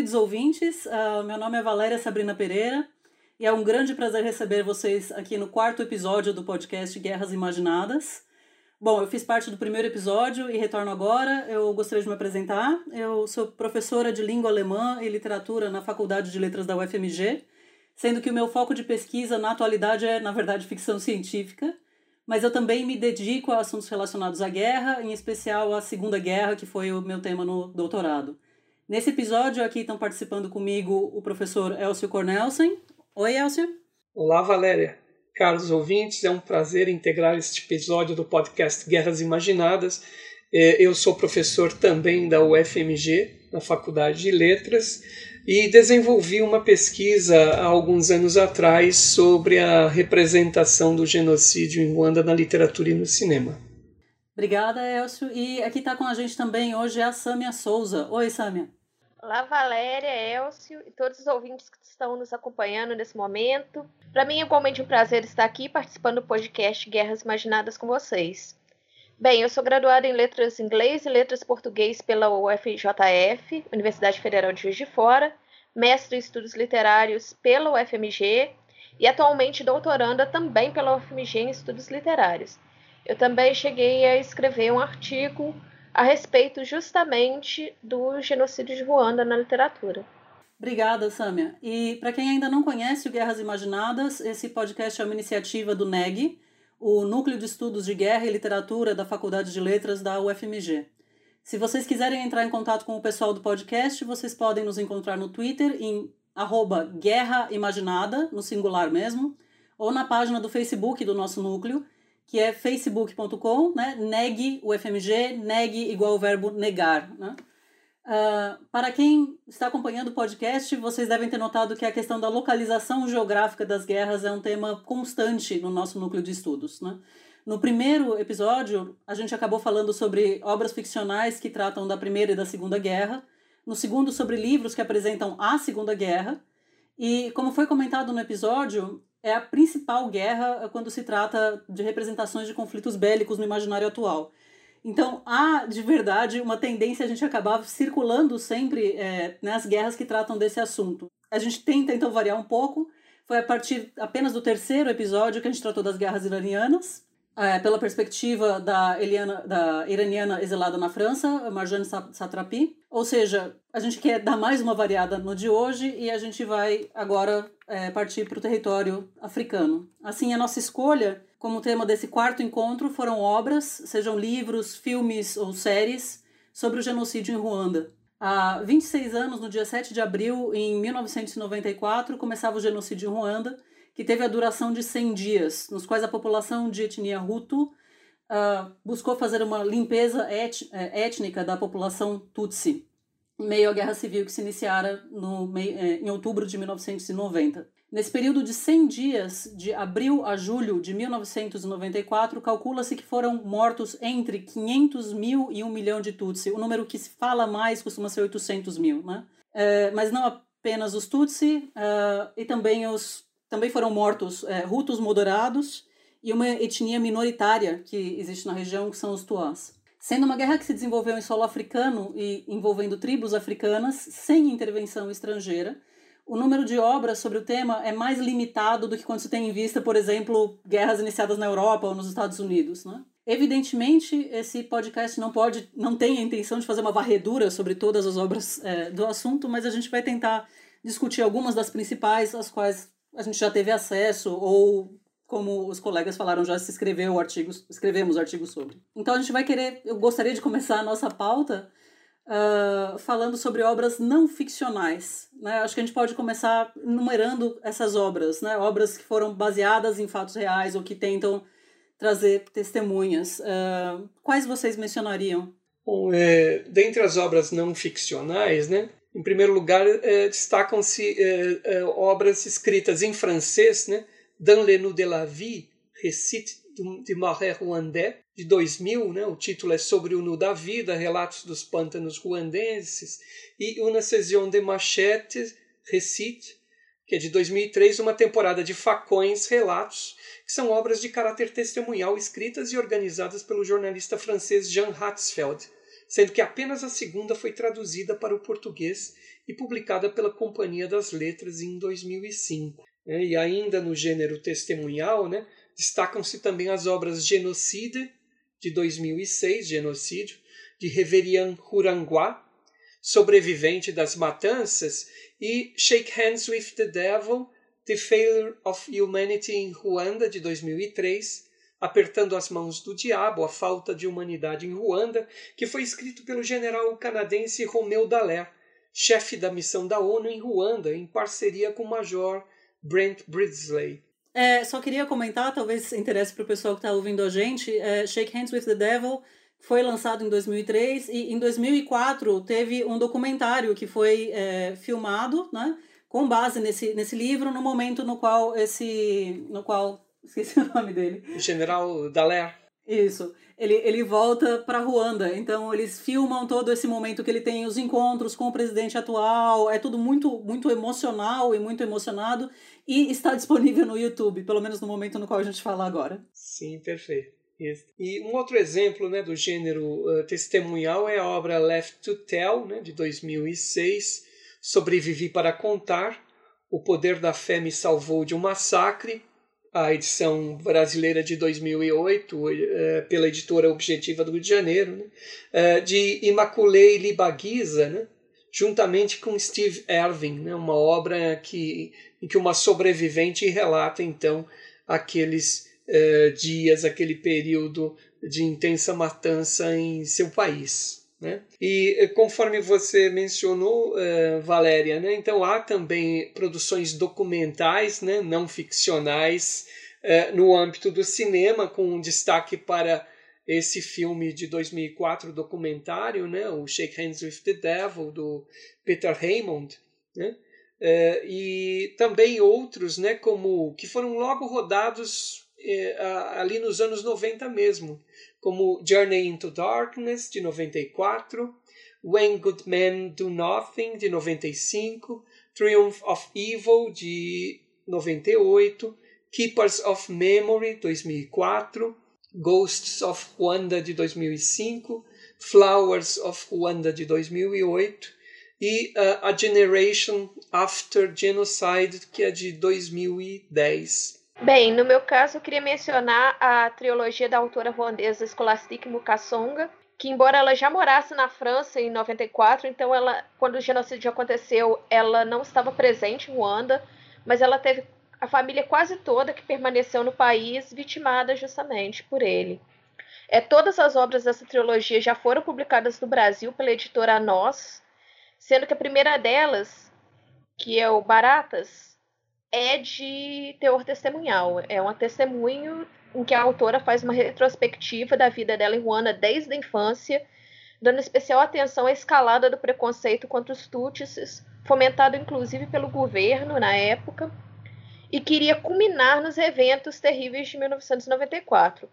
Queridos ouvintes. Uh, meu nome é Valéria Sabrina Pereira e é um grande prazer receber vocês aqui no quarto episódio do podcast Guerras Imaginadas. Bom, eu fiz parte do primeiro episódio e retorno agora. Eu gostaria de me apresentar. Eu sou professora de língua alemã e literatura na Faculdade de Letras da UFMG, sendo que o meu foco de pesquisa na atualidade é, na verdade, ficção científica. Mas eu também me dedico a assuntos relacionados à guerra, em especial à Segunda Guerra, que foi o meu tema no doutorado. Nesse episódio aqui estão participando comigo o professor Elcio Cornelsen, Oi, Elcio. Olá, Valéria. Caros ouvintes, é um prazer integrar este episódio do podcast Guerras Imaginadas. É, eu sou professor também da UFMG, na Faculdade de Letras, e desenvolvi uma pesquisa há alguns anos atrás sobre a representação do genocídio em Ruanda na literatura e no cinema. Obrigada, Elcio. E aqui está com a gente também hoje a Sâmia Souza. Oi, Sâmia. Olá, Valéria, Elcio e todos os ouvintes que estão nos acompanhando nesse momento. Para mim é igualmente um prazer estar aqui participando do podcast Guerras Imaginadas com vocês. Bem, eu sou graduada em Letras Inglês e Letras Português pela UFJF, Universidade Federal de Juiz de Fora, mestre em Estudos Literários pela UFMG e atualmente doutoranda também pela UFMG em Estudos Literários. Eu também cheguei a escrever um artigo a respeito justamente do genocídio de Ruanda na literatura. Obrigada, Sâmia. E para quem ainda não conhece o Guerras Imaginadas, esse podcast é uma iniciativa do NEG, o Núcleo de Estudos de Guerra e Literatura da Faculdade de Letras da UFMG. Se vocês quiserem entrar em contato com o pessoal do podcast, vocês podem nos encontrar no Twitter em arroba Guerra Imaginada, no singular mesmo, ou na página do Facebook do nosso núcleo, que é facebook.com, né, neg UFMG, neg igual o verbo negar. Né? Uh, para quem está acompanhando o podcast, vocês devem ter notado que a questão da localização geográfica das guerras é um tema constante no nosso núcleo de estudos. Né? No primeiro episódio, a gente acabou falando sobre obras ficcionais que tratam da Primeira e da Segunda Guerra. No segundo, sobre livros que apresentam a Segunda Guerra. E, como foi comentado no episódio, é a principal guerra quando se trata de representações de conflitos bélicos no imaginário atual. Então, há de verdade uma tendência a gente acabar circulando sempre é, nas guerras que tratam desse assunto. A gente tenta então variar um pouco. Foi a partir apenas do terceiro episódio que a gente tratou das guerras iranianas, é, pela perspectiva da, Eliana, da iraniana exilada na França, Marjane Satrapi. Ou seja, a gente quer dar mais uma variada no de hoje e a gente vai agora é, partir para o território africano. Assim, a nossa escolha como tema desse quarto encontro foram obras, sejam livros, filmes ou séries, sobre o genocídio em Ruanda. Há 26 anos, no dia 7 de abril, em 1994, começava o genocídio em Ruanda, que teve a duração de 100 dias, nos quais a população de etnia Hutu uh, buscou fazer uma limpeza é, étnica da população Tutsi em meio à guerra civil que se iniciara no, é, em outubro de 1990. Nesse período de 100 dias, de abril a julho de 1994, calcula-se que foram mortos entre 500 mil e 1 milhão de Tutsi. O número que se fala mais costuma ser 800 mil, né? É, mas não apenas os Tutsi, uh, e também, os, também foram mortos é, Hutus moderados e uma etnia minoritária que existe na região, que são os Tuás. Sendo uma guerra que se desenvolveu em solo africano e envolvendo tribos africanas sem intervenção estrangeira, o número de obras sobre o tema é mais limitado do que quando se tem em vista, por exemplo, guerras iniciadas na Europa ou nos Estados Unidos. Né? Evidentemente, esse podcast não pode, não tem a intenção de fazer uma varredura sobre todas as obras é, do assunto, mas a gente vai tentar discutir algumas das principais, as quais a gente já teve acesso ou como os colegas falaram, já se escreveu artigos, escrevemos artigos sobre. Então a gente vai querer, eu gostaria de começar a nossa pauta uh, falando sobre obras não ficcionais. Né? Acho que a gente pode começar numerando essas obras, né? obras que foram baseadas em fatos reais ou que tentam trazer testemunhas. Uh, quais vocês mencionariam? Bom, é, dentre as obras não ficcionais, né, em primeiro lugar, é, destacam-se é, é obras escritas em francês, né, Dans le de la vie, Récit de Marais Rwandais, de 2000, né? o título é Sobre o Nu da Vida, Relatos dos Pântanos Ruandenses, e Una Session de Machete, Récit, que é de 2003, uma temporada de facões, relatos, que são obras de caráter testemunhal escritas e organizadas pelo jornalista francês Jean Hatzfeld, sendo que apenas a segunda foi traduzida para o português e publicada pela Companhia das Letras em 2005. Né? E ainda no gênero testemunhal, né, destacam-se também as obras Genocide, de 2006, Genocídio, de Reverian Huranguá, sobrevivente das matanças, e Shake Hands with the Devil, The Failure of Humanity in Ruanda, de 2003, Apertando as Mãos do Diabo, A Falta de Humanidade em Ruanda, que foi escrito pelo general canadense Romeu Dallaire, chefe da missão da ONU em Ruanda, em parceria com o major Brent Bridsley. É, só queria comentar, talvez interesse para o pessoal que está ouvindo a gente, é, Shake Hands with the Devil foi lançado em 2003 e em 2004 teve um documentário que foi é, filmado, né, com base nesse, nesse livro, no momento no qual esse, no qual esqueci o nome dele, General Dallaire. Isso. Ele, ele volta para Ruanda. Então eles filmam todo esse momento que ele tem os encontros com o presidente atual. É tudo muito muito emocional e muito emocionado e está disponível no YouTube, pelo menos no momento no qual a gente fala agora. Sim, perfeito. Isso. E um outro exemplo né, do gênero uh, testemunhal é a obra Left to Tell, né, de 2006, Sobrevivi para Contar, O Poder da Fé Me Salvou de um Massacre, a edição brasileira de 2008, eh, pela editora Objetiva do Rio de Janeiro, né, eh, de Imaculei Libaguiza, né, juntamente com Steve Irving, né, uma obra que, em que uma sobrevivente relata então aqueles eh, dias, aquele período de intensa matança em seu país. Né? E conforme você mencionou, uh, Valéria, né? então há também produções documentais, né? não ficcionais, uh, no âmbito do cinema, com um destaque para esse filme de 2004 documentário, né? o Shake Hands with the Devil, do Peter Raymond, né? Uh, e também outros né? como que foram logo rodados ali nos anos 90 mesmo, como Journey into Darkness, de 94, When Good Men Do Nothing, de 95, Triumph of Evil, de 98, Keepers of Memory, 2004, Ghosts of Wanda, de 2005, Flowers of Wanda, de 2008, e uh, A Generation After Genocide, que é de 2010. Bem, no meu caso, eu queria mencionar a trilogia da autora ruandesa Scholastique Mukasonga, que embora ela já morasse na França em 94, então ela, quando o genocídio aconteceu, ela não estava presente em Ruanda, mas ela teve a família quase toda que permaneceu no país vitimada justamente por ele. É, todas as obras dessa trilogia já foram publicadas no Brasil pela editora Nós, sendo que a primeira delas, que é o Baratas, é de teor testemunhal. É um testemunho em que a autora faz uma retrospectiva da vida dela em Ruanda desde a infância, dando especial atenção à escalada do preconceito contra os Tutsis, fomentado inclusive pelo governo na época, e queria culminar nos eventos terríveis de 1994.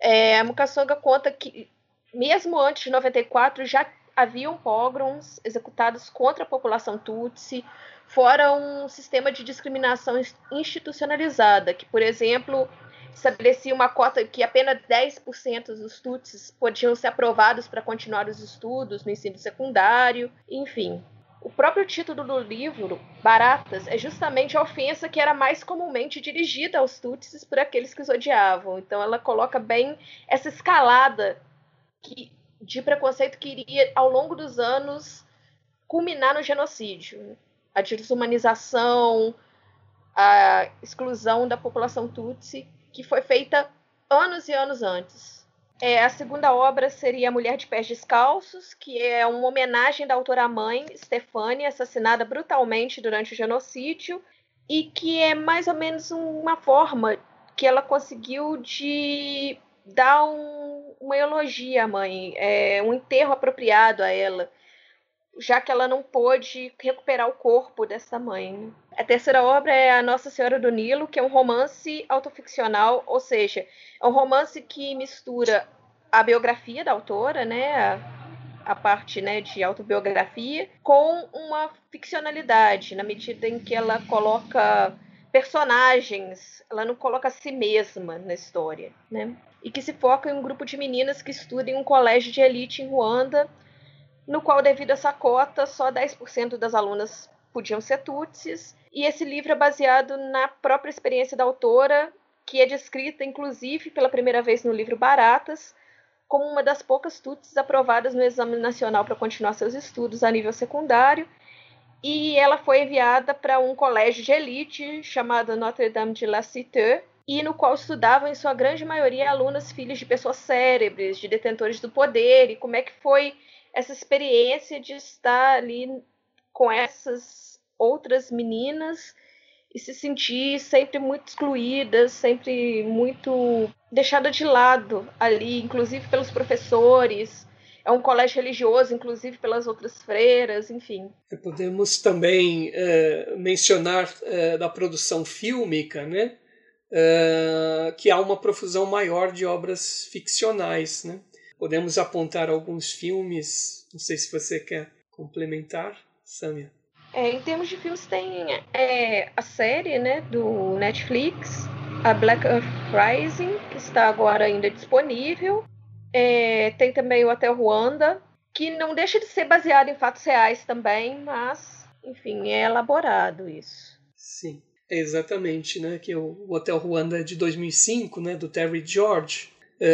É, a Mukasonga conta que, mesmo antes de 94, já haviam pogroms executados contra a população Tutsi, fora um sistema de discriminação institucionalizada, que, por exemplo, estabelecia uma cota que apenas 10% dos Tutsis podiam ser aprovados para continuar os estudos no ensino secundário, enfim. O próprio título do livro, Baratas, é justamente a ofensa que era mais comumente dirigida aos Tutsis por aqueles que os odiavam. Então ela coloca bem essa escalada que, de preconceito que iria, ao longo dos anos, culminar no genocídio a desumanização, a exclusão da população Tutsi, que foi feita anos e anos antes. É, a segunda obra seria Mulher de Pés Descalços, que é uma homenagem da autora mãe, Stefania, assassinada brutalmente durante o genocídio, e que é mais ou menos uma forma que ela conseguiu de dar um, uma elogia à mãe, é, um enterro apropriado a ela já que ela não pôde recuperar o corpo dessa mãe. A terceira obra é A Nossa Senhora do Nilo, que é um romance autoficcional, ou seja, é um romance que mistura a biografia da autora, né, a, a parte né, de autobiografia, com uma ficcionalidade, na medida em que ela coloca personagens, ela não coloca a si mesma na história, né? E que se foca em um grupo de meninas que estudam em um colégio de elite em Ruanda no qual, devido a essa cota, só 10% das alunas podiam ser tutsis. E esse livro é baseado na própria experiência da autora, que é descrita, inclusive, pela primeira vez no livro Baratas, como uma das poucas tutsis aprovadas no Exame Nacional para continuar seus estudos a nível secundário. E ela foi enviada para um colégio de elite chamado Notre-Dame de la Cité, e no qual estudavam, em sua grande maioria, alunas filhas de pessoas cérebres, de detentores do poder, e como é que foi essa experiência de estar ali com essas outras meninas e se sentir sempre muito excluída, sempre muito deixada de lado ali, inclusive pelos professores. É um colégio religioso, inclusive pelas outras freiras, enfim. Podemos também é, mencionar é, da produção fílmica, né? É, que há uma profusão maior de obras ficcionais, né? Podemos apontar alguns filmes, não sei se você quer complementar, Samia. É, em termos de filmes, tem é, a série né, do Netflix, a Black Earth Rising, que está agora ainda disponível. É, tem também o Hotel Ruanda, que não deixa de ser baseado em fatos reais também, mas, enfim, é elaborado isso. Sim, exatamente, né? Que o Hotel Ruanda é de 2005, né? Do Terry George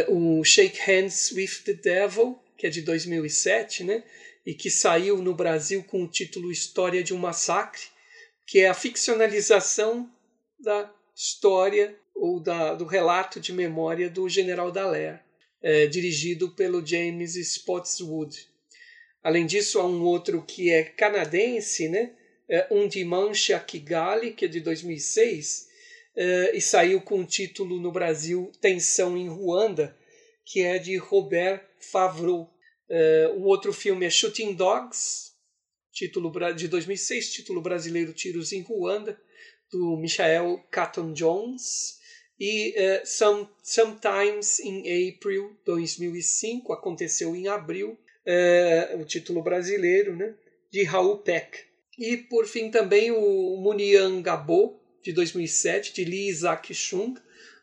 o Shake Hands with the Devil, que é de 2007, né? e que saiu no Brasil com o título História de um Massacre, que é a ficcionalização da história ou da, do relato de memória do General Dallaire, é, dirigido pelo James Spotswood. Além disso, há um outro que é canadense, né? É um Dimanche a Kigali, que é de 2006, uh, e saiu com o título no Brasil Tensão em Ruanda, que é de Robert Favreau. Uh, o outro filme é Shooting Dogs, título de 2006, título brasileiro Tiros em Ruanda, do Michael Catton Jones. E uh, Some, Sometimes in April 2005, aconteceu em abril, uh, o título brasileiro, né, de Raul Peck. E por fim também o Munian Gabo, de 2007, de Lee Isaac Chung,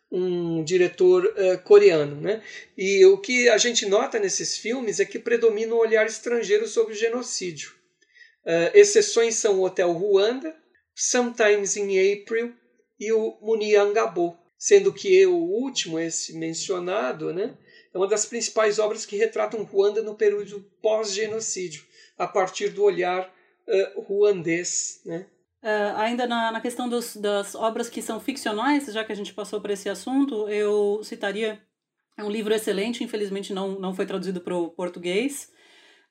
um diretor uh, coreano. Né? E o que a gente nota nesses filmes é que predomina um olhar estrangeiro sobre o genocídio. Uh, exceções são o Hotel Ruanda, Sometimes in April e o Muniangabo, sendo que o último, esse mencionado, né, é uma das principais obras que retratam Ruanda no período pós-genocídio, a partir do olhar uh, ruandês. Né? Uh, ainda na, na questão dos, das obras que são ficcionais, já que a gente passou por esse assunto, eu citaria um livro excelente, infelizmente não, não foi traduzido para o português,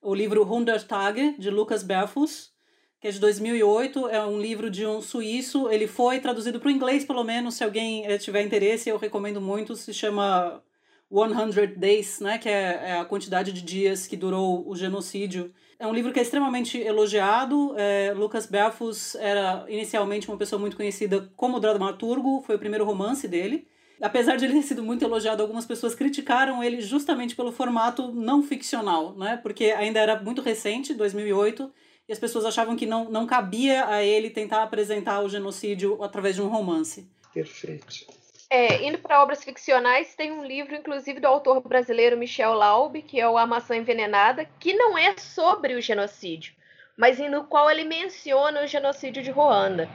o livro Hundertage, de Lucas Berfus, que é de 2008, é um livro de um suíço, ele foi traduzido para o inglês, pelo menos, se alguém eh, tiver interesse, eu recomendo muito, se chama 100 Days, né, que é, é a quantidade de dias que durou o genocídio é um livro que é extremamente elogiado. É, Lucas Belfus era inicialmente uma pessoa muito conhecida como dramaturgo, foi o primeiro romance dele. Apesar de ele ter sido muito elogiado, algumas pessoas criticaram ele justamente pelo formato não ficcional, né? porque ainda era muito recente, 2008, e as pessoas achavam que não, não cabia a ele tentar apresentar o genocídio através de um romance. Perfeito. É, indo para obras ficcionais, tem um livro, inclusive, do autor brasileiro Michel Laube, que é o A Maçã Envenenada, que não é sobre o genocídio, mas no qual ele menciona o genocídio de Ruanda.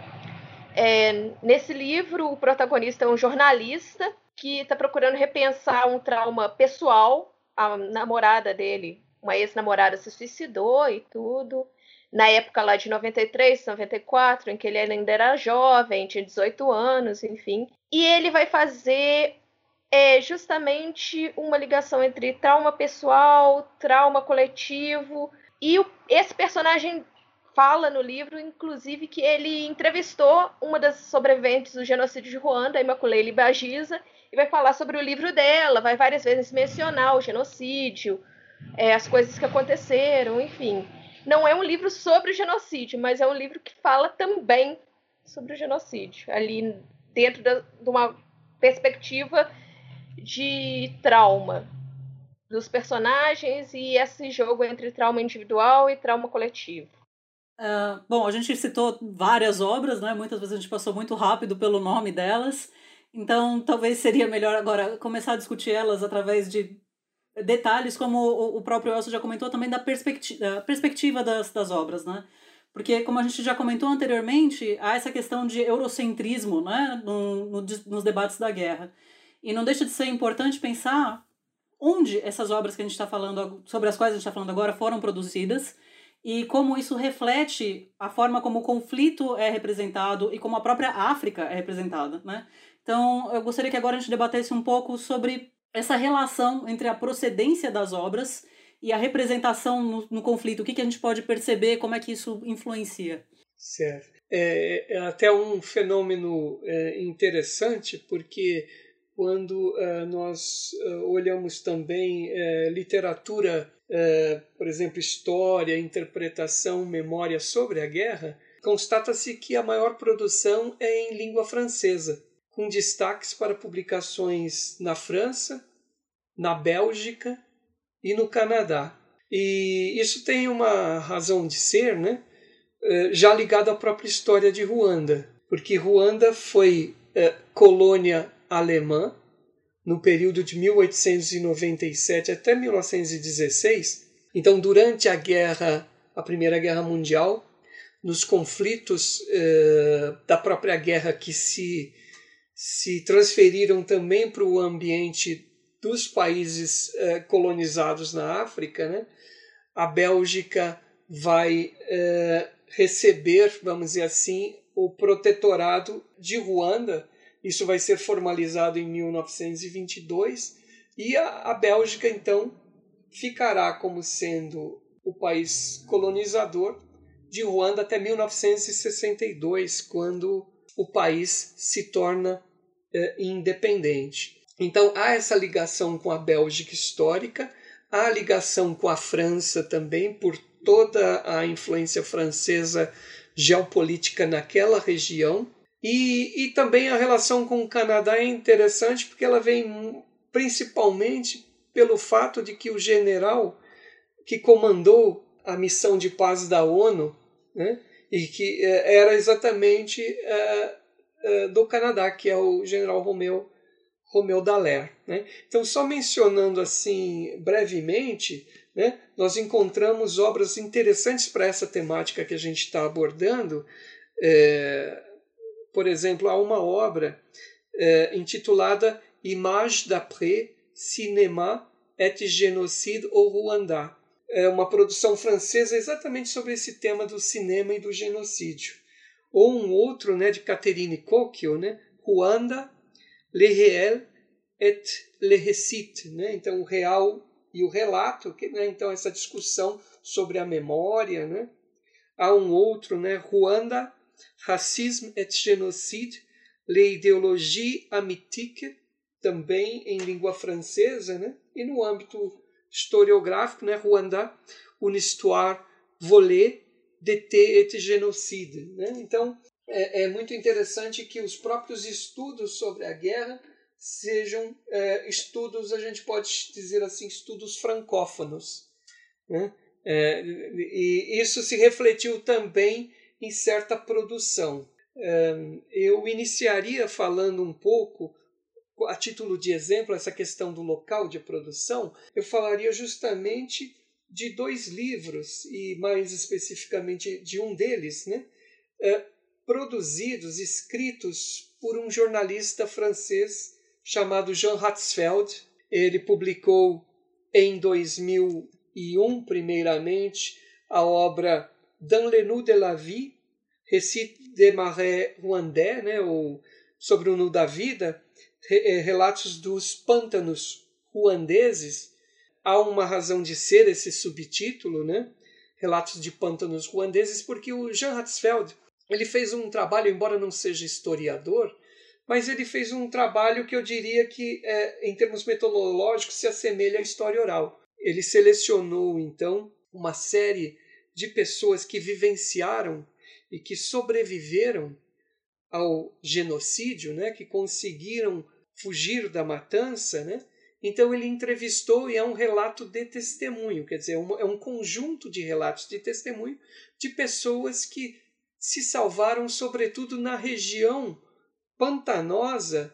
É, nesse livro, o protagonista é um jornalista que está procurando repensar um trauma pessoal. A namorada dele, uma ex-namorada, se suicidou e tudo. Na época lá de 93, 94, em que ele ainda era jovem, tinha 18 anos, enfim. E ele vai fazer é, justamente uma ligação entre trauma pessoal, trauma coletivo. E o, esse personagem fala no livro, inclusive, que ele entrevistou uma das sobreviventes do genocídio de Ruanda, a Imaculele Bagiza, e vai falar sobre o livro dela, vai várias vezes mencionar o genocídio, é, as coisas que aconteceram, enfim. Não é um livro sobre o genocídio, mas é um livro que fala também sobre o genocídio. Ali dentro da, de uma perspectiva de trauma dos personagens e esse jogo entre trauma individual e trauma coletivo. Uh, bom, a gente citou várias obras, né? Muitas vezes a gente passou muito rápido pelo nome delas, então talvez seria melhor agora começar a discutir elas através de detalhes, como o próprio Elcio já comentou, também da, perspectiva, da perspectiva das, das obras, né? Porque, como a gente já comentou anteriormente, há essa questão de eurocentrismo né, no, no, nos debates da guerra. E não deixa de ser importante pensar onde essas obras que a gente está falando, sobre as quais a gente está falando agora, foram produzidas e como isso reflete a forma como o conflito é representado e como a própria África é representada. Né? Então, eu gostaria que agora a gente debatesse um pouco sobre essa relação entre a procedência das obras e a representação no, no conflito, o que, que a gente pode perceber, como é que isso influencia? Certo. É, é até um fenômeno é, interessante, porque quando é, nós é, olhamos também é, literatura, por exemplo, história, interpretação, memória sobre a guerra, constata-se que a maior produção é em língua francesa, com destaques para publicações na França, na Bélgica e no Canadá. E isso tem uma razão de ser, né? Eh, já ligado à própria história de Ruanda, porque Ruanda foi é, colônia alemã no período de 1897 até 1916. Então, durante a guerra, a Primeira Guerra Mundial, nos conflitos é, da própria guerra que se, se transferiram também para o ambiente dos países eh, colonizados na África, né, a Bélgica vai eh, receber, vamos dizer assim, o protetorado de Ruanda. Isso vai ser formalizado em 1922 e a, a Bélgica então ficará como sendo o país colonizador de Ruanda até 1962, quando o país se torna eh, independente. Então há essa ligação com a Bélgica histórica, há a ligação com a França também, por toda a influência francesa geopolítica naquela região. E, e também a relação com o Canadá é interessante porque ela vem principalmente pelo fato de que o general que comandou a missão de paz da ONU, né, e que eh, era exatamente uh, uh, do Canadá, que é o general Romeu Romeu Dallaire. Né? Então, só mencionando assim brevemente, né, nós encontramos obras interessantes para essa temática que a gente está abordando. É, por exemplo, há uma obra é, intitulada Image d'après Cinéma et Génocide au Rwanda. É uma produção francesa exatamente sobre esse tema do cinema e do genocídio. Ou um outro né, de Catherine Cocchio, né, Ruanda, le réel et le récit, né? Então o real e o relato, que, né? então essa discussão sobre a memória, né? Há um outro, né? Ruanda, racisme et génocide, l'idéologie amitique, também em língua francesa, né? E no âmbito historiográfico, né? Ruanda, une histoire volée d'été et génocide, né? Então é, é, muito interessante que os próprios estudos sobre a guerra sejam é, estudos, a gente pode dizer assim, estudos francófonos. Né? É, e isso se refletiu também em certa produção. É, eu iniciaria falando um pouco, a título de exemplo, essa questão do local de produção, eu falaria justamente de dois livros, e mais especificamente de um deles, né? É, produzidos, escritos por um jornalista francês chamado Jean Hatzfeld. Ele publicou em 2001, primeiramente, a obra Dans le nu de la vie, Récit des marais rwandais, né, ou sobre o nu da vida, eh, relatos dos pântanos ruandeses. Há uma razão de ser esse subtítulo, né? Relatos de pântanos ruandeses, porque o Jean Hatzfeld ele fez um trabalho, embora não seja historiador, mas ele fez um trabalho que eu diria que, é, em termos metodológicos, se assemelha à história oral. Ele selecionou, então, uma série de pessoas que vivenciaram e que sobreviveram ao genocídio, né, que conseguiram fugir da matança, né? Então ele entrevistou e é um relato de testemunho, quer dizer, é um conjunto de relatos de testemunho de pessoas que se salvaram, sobretudo na região pantanosa,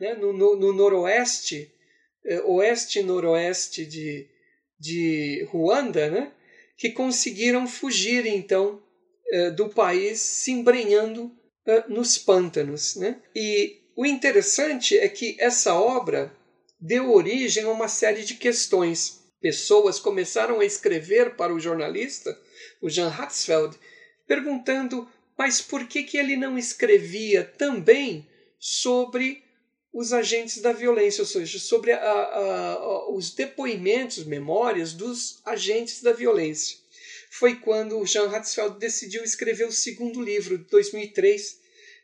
né, no, no, no noroeste eh, oeste e noroeste de, de Ruanda, né, que conseguiram fugir então eh, do país se embrenhando eh, nos pântanos. Né? E o interessante é que essa obra deu origem a uma série de questões. Pessoas começaram a escrever para o jornalista, o Jean Hatzfeld, perguntando mas por que, que ele não escrevia também sobre os agentes da violência, ou seja, sobre a, a, a, os depoimentos, memórias dos agentes da violência. Foi quando Jean Hatzfeld decidiu escrever o segundo livro, de 2003,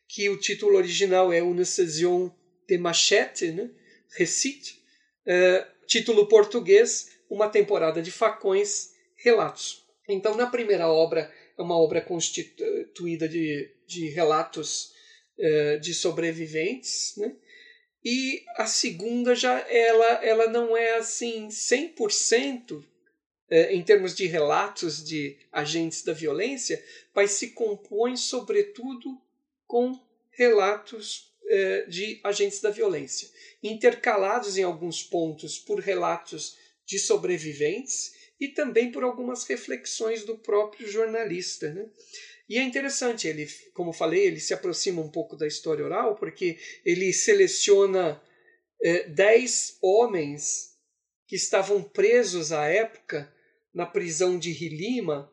que o título original é Une saison de machete, né? Recite, uh, título português, Uma temporada de facões, relatos. Então, na primeira obra, é uma obra constituída de, de relatos uh, de sobreviventes, né? E a segunda já ela, ela não é assim 100% é, em termos de relatos de agentes da violência, mas se compõe sobretudo com relatos é, de agentes da violência, intercalados em alguns pontos por relatos de sobreviventes e também por algumas reflexões do próprio jornalista. Né? E é interessante, ele, como falei, ele se aproxima um pouco da história oral, porque ele seleciona é, dez homens que estavam presos à época na prisão de Hilima,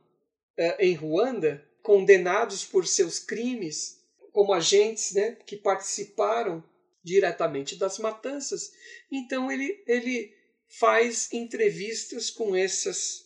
é, em Ruanda, condenados por seus crimes como agentes né, que participaram diretamente das matanças. Então ele, ele faz entrevistas com essas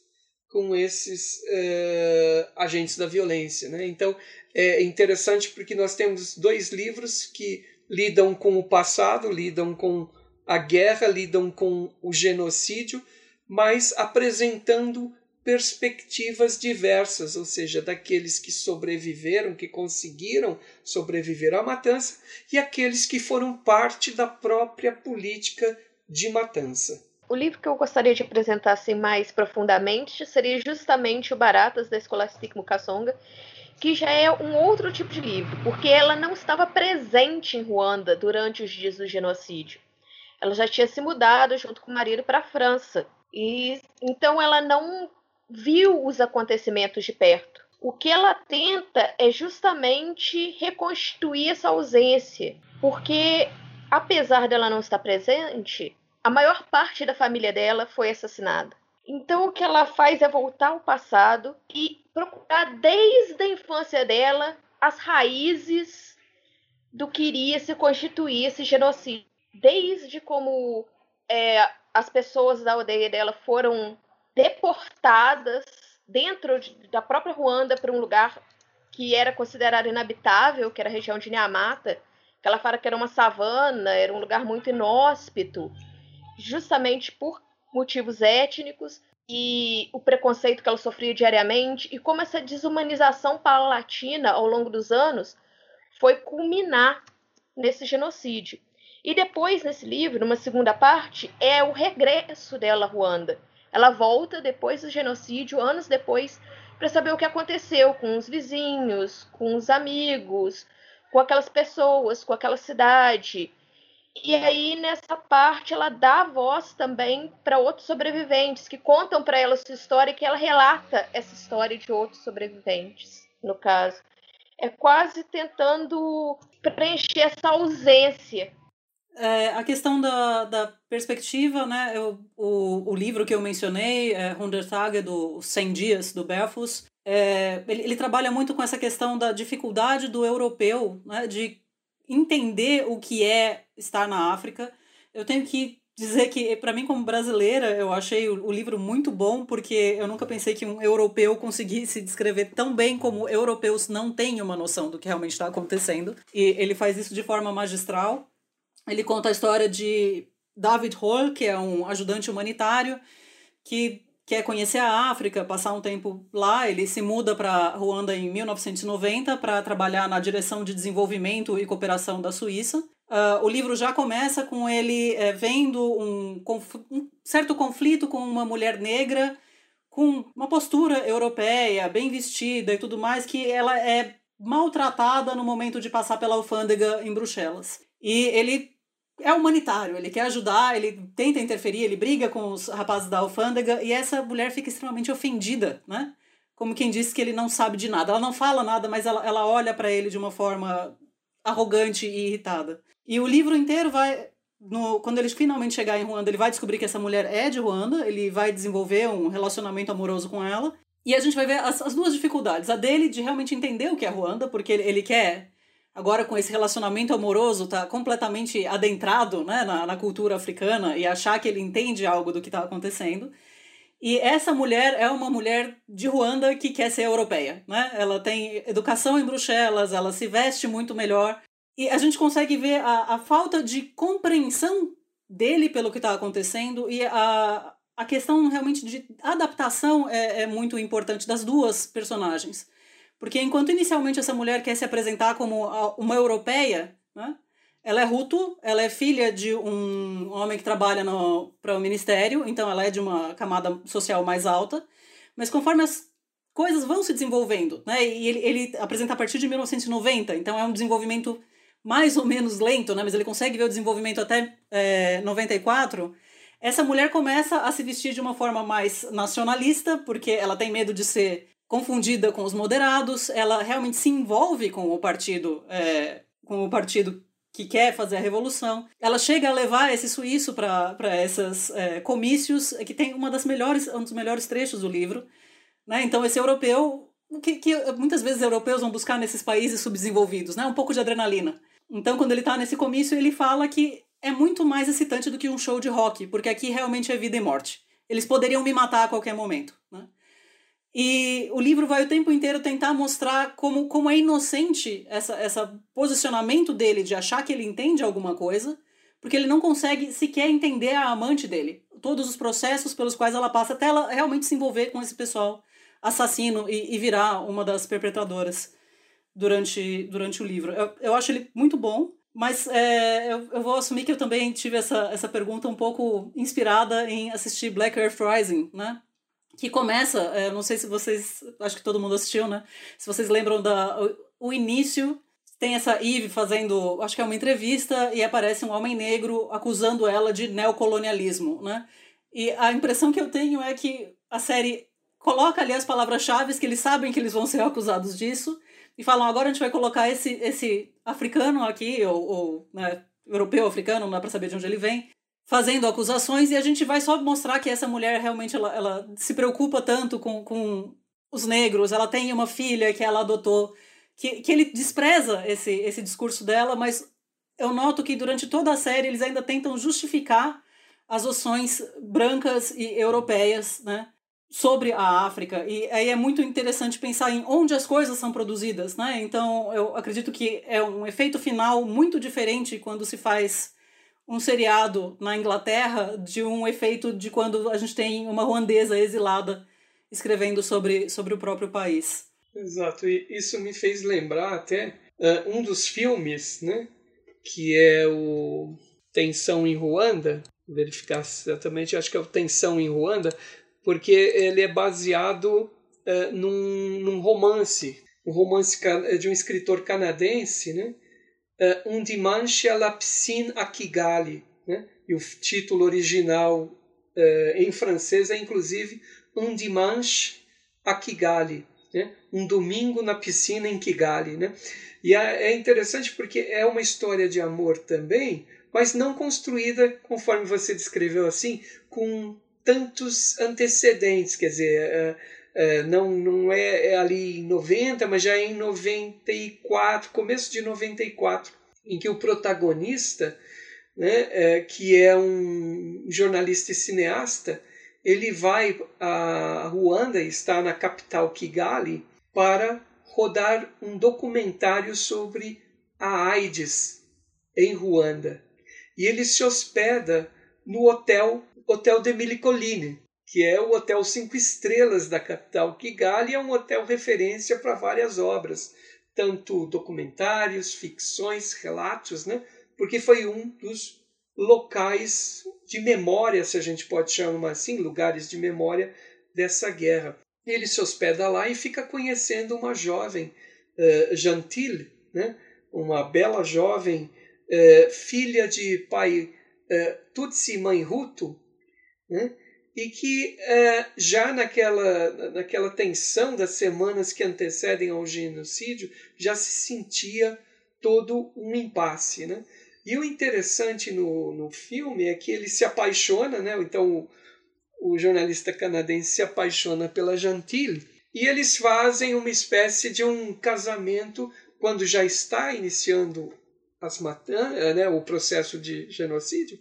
com esses uh, agentes da violência. Né? Então é interessante porque nós temos dois livros que lidam com o passado, lidam com a guerra, lidam com o genocídio, mas apresentando perspectivas diversas, ou seja, daqueles que sobreviveram, que conseguiram sobreviver à matança, e aqueles que foram parte da própria política de matança. O livro que eu gostaria de apresentar assim, mais profundamente seria justamente o Baratas, da Escolastic Mukasonga, que já é um outro tipo de livro, porque ela não estava presente em Ruanda durante os dias do genocídio. Ela já tinha se mudado junto com o marido para a França. E então ela não viu os acontecimentos de perto. O que ela tenta é justamente reconstituir essa ausência, porque apesar dela não estar presente, a maior parte da família dela foi assassinada. Então o que ela faz é voltar ao passado e procurar desde a infância dela as raízes do que iria se constituir esse genocídio. Desde como é, as pessoas da aldeia dela foram deportadas dentro de, da própria Ruanda para um lugar que era considerado inabitável, que era a região de Nyamata, que ela fala que era uma savana, era um lugar muito inóspito justamente por motivos étnicos e o preconceito que ela sofria diariamente e como essa desumanização paulatina ao longo dos anos foi culminar nesse genocídio. E depois, nesse livro, numa segunda parte, é o regresso dela a Ruanda. Ela volta depois do genocídio, anos depois, para saber o que aconteceu com os vizinhos, com os amigos, com aquelas pessoas, com aquela cidade. E aí, nessa parte, ela dá voz também para outros sobreviventes que contam para ela sua história e que ela relata essa história de outros sobreviventes, no caso. É quase tentando preencher essa ausência. É, a questão da, da perspectiva, né? Eu, o, o livro que eu mencionei, é do 100 Dias, do Belfus, é, ele, ele trabalha muito com essa questão da dificuldade do europeu né, de entender o que é estar na África. Eu tenho que dizer que, para mim, como brasileira, eu achei o, o, livro muito bom, porque eu nunca pensei que um europeu conseguisse descrever tão bem como europeus não têm uma noção do que realmente está acontecendo. E ele faz isso de forma magistral. Ele conta a história de David Hall, que é um ajudante humanitário, que quer conhecer a África, passar um tempo lá. Ele se muda para Ruanda em 1990 para trabalhar na direção de desenvolvimento e cooperação da Suíça. Uh, o livro já começa com ele é, vendo um, um, certo conflito com uma mulher negra com uma postura europeia, bem vestida e tudo mais, que ela é maltratada no momento de passar pela alfândega em Bruxelas. E ele é humanitário, ele quer ajudar, ele tenta interferir, ele briga com os rapazes da alfândega e essa mulher fica extremamente ofendida, né? Como quem disse que ele não sabe de nada. Ela não fala nada, mas ela, ela olha para ele de uma forma arrogante e irritada. E o livro inteiro vai. No, quando ele finalmente chegar em Ruanda, ele vai descobrir que essa mulher é de Ruanda, ele vai desenvolver um relacionamento amoroso com ela. E a gente vai ver as, as duas dificuldades. A dele de realmente entender o que é Ruanda, porque ele, ele quer agora com esse relacionamento amoroso, tá completamente adentrado né, na, na cultura africana e achar que ele entende algo do que está acontecendo. E essa mulher é uma mulher de Ruanda que quer ser europeia, né? Ela tem educação em Bruxelas, ela se veste muito melhor. E a gente consegue ver a, a falta de compreensão dele pelo que está acontecendo e a, a questão realmente de adaptação é, é muito importante das duas personagens. Porque enquanto inicialmente essa mulher quer se apresentar como uma europeia, né? Ela é Hutu, ela é filha de um homem que trabalha para o ministério, então ela é de uma camada social mais alta. Mas conforme as coisas vão se desenvolvendo, né? E ele, ele apresenta a partir de 1990, então é um desenvolvimento mais ou menos lento, né? Mas ele consegue ver o desenvolvimento até é, 94. Essa mulher começa a se vestir de uma forma mais nacionalista, porque ela tem medo de ser confundida com os moderados, ela realmente se envolve com o partido, é, com o partido que quer fazer a revolução. Ela chega a levar esse suíço para esses é, comícios, que tem uma das melhores, um dos melhores trechos do livro. Né? Então, esse europeu, que, que muitas vezes europeus vão buscar nesses países subdesenvolvidos, né? um pouco de adrenalina. Então, quando ele está nesse comício, ele fala que é muito mais excitante do que um show de rock, porque aqui realmente é vida e morte. Eles poderiam me matar a qualquer momento. E o livro vai o tempo inteiro tentar mostrar como, como é inocente essa, essa posicionamento dele de achar que ele entende alguma coisa, porque ele não consegue sequer entender a amante dele. Todos os processos pelos quais ela passa até ela realmente se envolver com esse pessoal assassino e, e virar uma das perpetradoras durante, durante o livro. Eu, eu acho ele muito bom, mas é, eu, eu vou assumir que eu também tive essa, essa pergunta um pouco inspirada em assistir Black Earth Rising, né? Que começa, é, não sei se vocês, acho que todo mundo assistiu, né? Se vocês lembram da o, o início, tem essa Eve fazendo, acho que é uma entrevista e aparece um homem negro acusando ela de neocolonialismo, né? E a impressão que eu tenho é que a série coloca ali as palavras-chave que eles sabem que eles vão ser acusados disso e falam agora a gente vai colocar esse esse africano aqui ou, ou né, europeu africano, não dá para saber de onde ele vem, fazendo acusações e a gente vai só mostrar que essa mulher realmente ela, ela se preocupa tanto com, com os negros, ela tem uma filha que ela adotou, que, que ele despreza esse, esse discurso dela, mas eu noto que durante toda a série eles ainda tentam justificar as ações brancas e europeias, né? sobre a África. E aí é muito interessante pensar em onde as coisas são produzidas, né? Então, eu acredito que é um efeito final muito diferente quando se faz um seriado na Inglaterra de um efeito de quando a gente tem uma ruandesa exilada escrevendo sobre, sobre o próprio país. Exato, e isso me fez lembrar até uh, um dos filmes, né, que é o Tensão em Ruanda, verificar exatamente, acho que é o Tensão em Ruanda, porque ele é baseado uh, num, num romance, um romance de um escritor canadense, né, uh, Um Dimanche à la Piscine à Kigali. Né? E o título original uh, em francês é inclusive Um Dimanche à Kigali. Né? Um domingo na piscina em Kigali. Né? E é interessante porque é uma história de amor também, mas não construída, conforme você descreveu assim, com tantos antecedentes. Quer dizer, é, não, não é, é, ali em 90, mas já é em 94, começo de 94, em que o protagonista, né, é, que é um jornalista e cineasta, ele vai a Ruanda, está na capital Kigali, para rodar um documentário sobre a AIDS em Ruanda. E ele se hospeda no hotel Hotel de Colline, que é o hotel cinco estrelas da capital Kigali, é um hotel referência para várias obras, tanto documentários, ficções, relatos, né? porque foi um dos locais de memória, se a gente pode chamar assim, lugares de memória dessa guerra. Ele se hospeda lá e fica conhecendo uma jovem uh, gentil, né? uma bela jovem é, filha de pai é, Tutsi e mãe Hutu, né? E que é, já naquela, naquela tensão das semanas que antecedem ao genocídio já se sentia todo um impasse. Né? E o interessante no, no filme é que ele se apaixona, né? então o, o jornalista canadense se apaixona pela Gentile, e eles fazem uma espécie de um casamento quando já está iniciando as matanças, né, o processo de genocídio,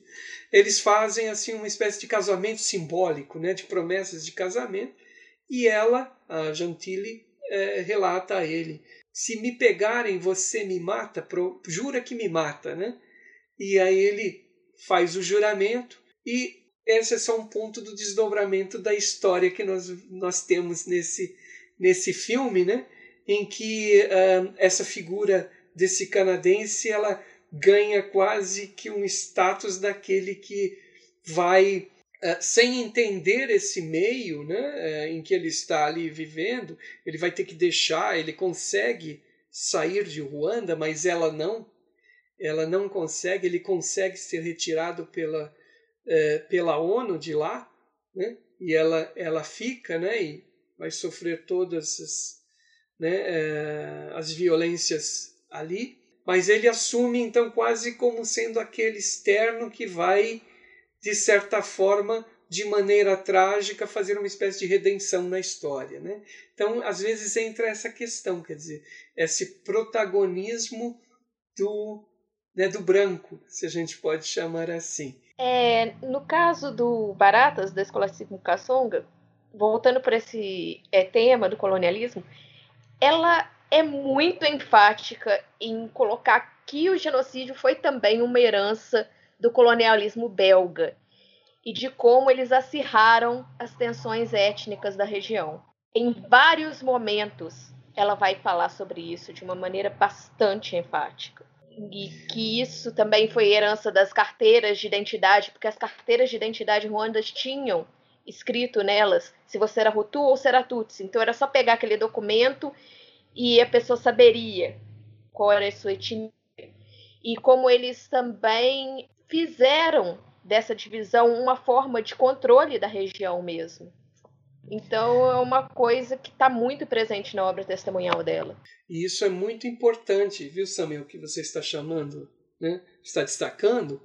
eles fazem assim uma espécie de casamento simbólico, né, de promessas de casamento, e ela, a Gentile, é, relata a ele: se me pegarem, você me mata, pro, jura que me mata, né? E aí ele faz o juramento e esse é só um ponto do desdobramento da história que nós, nós temos nesse, nesse filme, né? Em que uh, essa figura desse canadense ela ganha quase que um status daquele que vai uh, sem entender esse meio né, uh, em que ele está ali vivendo, ele vai ter que deixar, ele consegue sair de Ruanda, mas ela não, ela não consegue, ele consegue ser retirado pela, uh, pela ONU de lá, né, e ela, ela fica né, e vai sofrer todas as, né, as violências ali, mas ele assume então quase como sendo aquele externo que vai, de certa forma, de maneira trágica, fazer uma espécie de redenção na história. Né? Então, às vezes entra essa questão, quer dizer, esse protagonismo do, né, do branco, se a gente pode chamar assim. É, no caso do Baratas, da Escola Cívica Kassonga, voltando para esse é, tema do colonialismo, ela é muito enfática em colocar que o genocídio foi também uma herança do colonialismo belga e de como eles acirraram as tensões étnicas da região. Em vários momentos, ela vai falar sobre isso de uma maneira bastante enfática. E que isso também foi herança das carteiras de identidade, porque as carteiras de identidade ruandas tinham escrito nelas se você era Hutu ou se era Tutsi. Então era só pegar aquele documento e a pessoa saberia qual era a sua etnia. E como eles também fizeram dessa divisão uma forma de controle da região mesmo. Então é uma coisa que está muito presente na obra testemunhal dela. E isso é muito importante, viu, Samuel, que você está chamando, né? está destacando,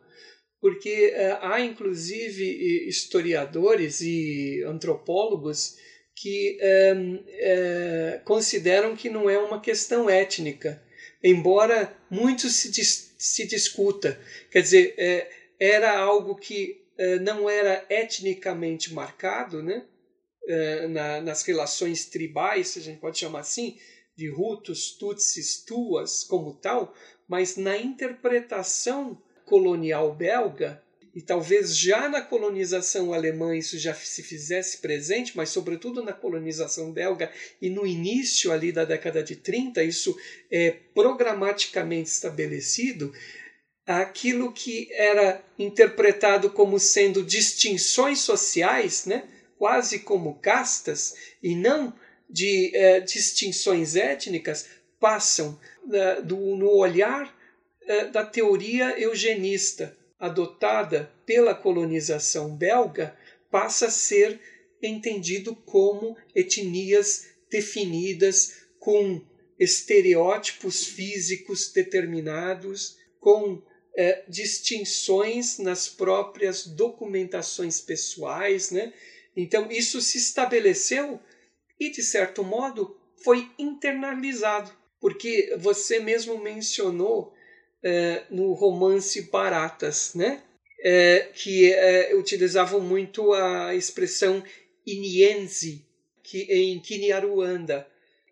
porque uh, há inclusive historiadores e antropólogos que é, consideram que não é uma questão étnica, embora muito se, dis, se discuta. Quer dizer, é, era algo que é, não era etnicamente marcado né? Na, nas relações tribais, se a gente pode chamar assim, de Hutus, Tutsis, Tuas, como tal, mas na interpretação colonial belga, e talvez já na colonização alemã isso já se fizesse presente, mas sobretudo na colonização belga e no início ali da década de 30, isso é programaticamente estabelecido, aquilo que era interpretado como sendo distinções sociais, né, quase como castas, e não de eh, distinções étnicas, passam eh, do, no olhar eh, da teoria eugenista adotada pela colonização belga passa a ser entendido como etnias definidas com estereótipos físicos determinados, com é, distinções nas próprias documentações pessoais. Né? Então, isso se estabeleceu e, de certo modo, foi internalizado, porque você mesmo mencionou é, no romance Baratas, né? É, que é, utilizavam muito a expressão iniense, que em Kinyarwanda,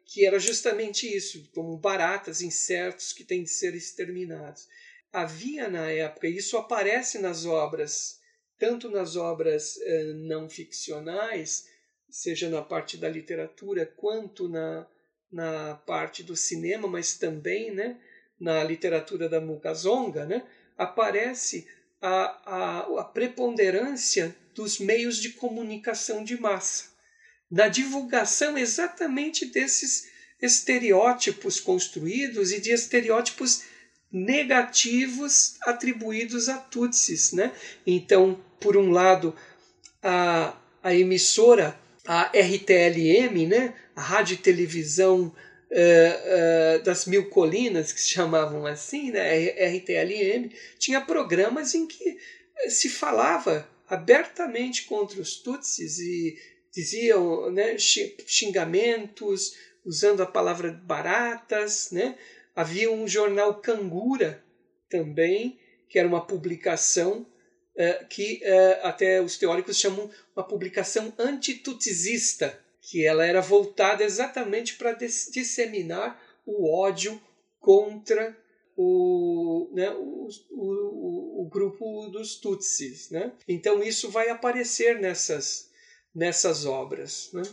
que era justamente isso, como baratas, insetos que têm de ser exterminados. Havia na época, e isso aparece nas obras, tanto nas obras eh, não ficcionais, seja na parte da literatura, quanto na, na parte do cinema, mas também né, na literatura da Mukazonga, né, aparece a, a, a preponderância dos meios de comunicação de massa, da divulgação exatamente desses estereótipos construídos e de estereótipos negativos atribuídos a Tutsis. Né? Então, por um lado, a, a emissora, a RTLM, né? a Rádio e Televisão uh, das Mil Colinas, que se chamavam assim, né? RTLM, tinha programas em que se falava abertamente contra os Tutsis e diziam né, xingamentos, usando a palavra baratas. Né? Havia um jornal Cangura também, que era uma publicação uh, que até os teóricos chamam uma publicação antitutizista, que ela era voltada exatamente para disseminar o ódio contra o, né, o, o, o, grupo dos Tutsis. Né? Então isso vai aparecer nessas, nessas obras. Né?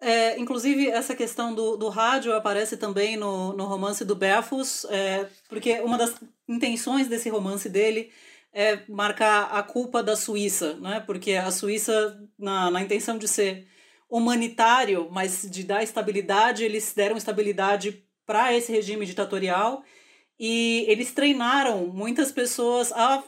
É, inclusive, essa questão do, do rádio aparece também no, no romance do Belfus, é, porque uma das intenções desse romance dele é marcar a culpa da Suíça, né? porque a Suíça, na, na intenção de ser humanitário, mas de dar estabilidade, eles deram estabilidade para esse regime ditatorial e eles treinaram muitas pessoas a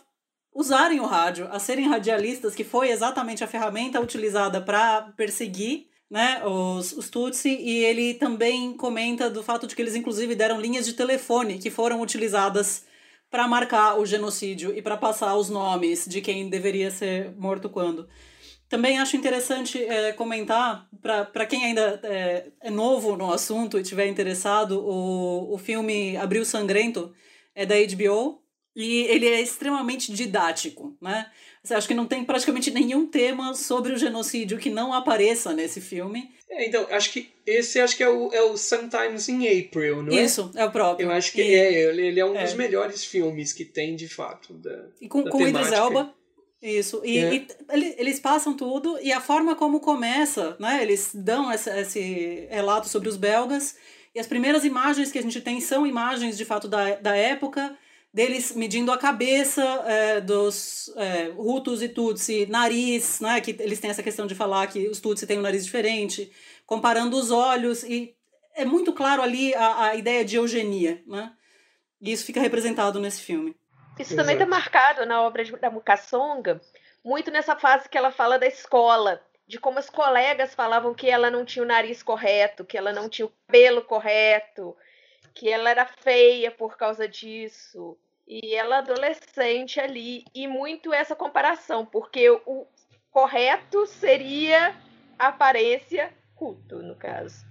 usarem o rádio, a serem radialistas, que foi exatamente a ferramenta utilizada para perseguir né, os, os Tutsi, e ele também comenta do fato de que eles inclusive deram linhas de telefone que foram utilizadas para marcar o genocídio e para passar os nomes de quem deveria ser morto quando. Também acho interessante é, comentar, para quem ainda é, é, novo no assunto e estiver interessado, o, o filme Abril Sangrento é da HBO e ele é extremamente didático, né? Você acha que não tem praticamente nenhum tema sobre o genocídio que não apareça nesse filme. É, então, acho que esse acho que é o, é o Sometimes in April, não é? Isso, é o próprio. Eu acho que e, é, ele é um dos é. melhores filmes que tem, de fato, da E com, da com Idris Elba, isso, e, é. e, eles passam tudo, e a forma como começa, né? Eles dão esse, esse relato sobre os belgas, e as primeiras imagens que a gente tem são imagens de fato da, da época, deles medindo a cabeça é, dos é, Hutus e Tutsi, nariz, né? Que eles têm essa questão de falar que os Tutsi têm um nariz diferente, comparando os olhos, e é muito claro ali a, a ideia de eugenia, né? E isso fica representado nesse filme. Isso Exato. também está marcado na obra da Mukasonga, muito nessa fase que ela fala da escola, de como as colegas falavam que ela não tinha o nariz correto, que ela não tinha o cabelo correto, que ela era feia por causa disso. E ela adolescente ali, e muito essa comparação, porque o correto seria a aparência culto, no caso.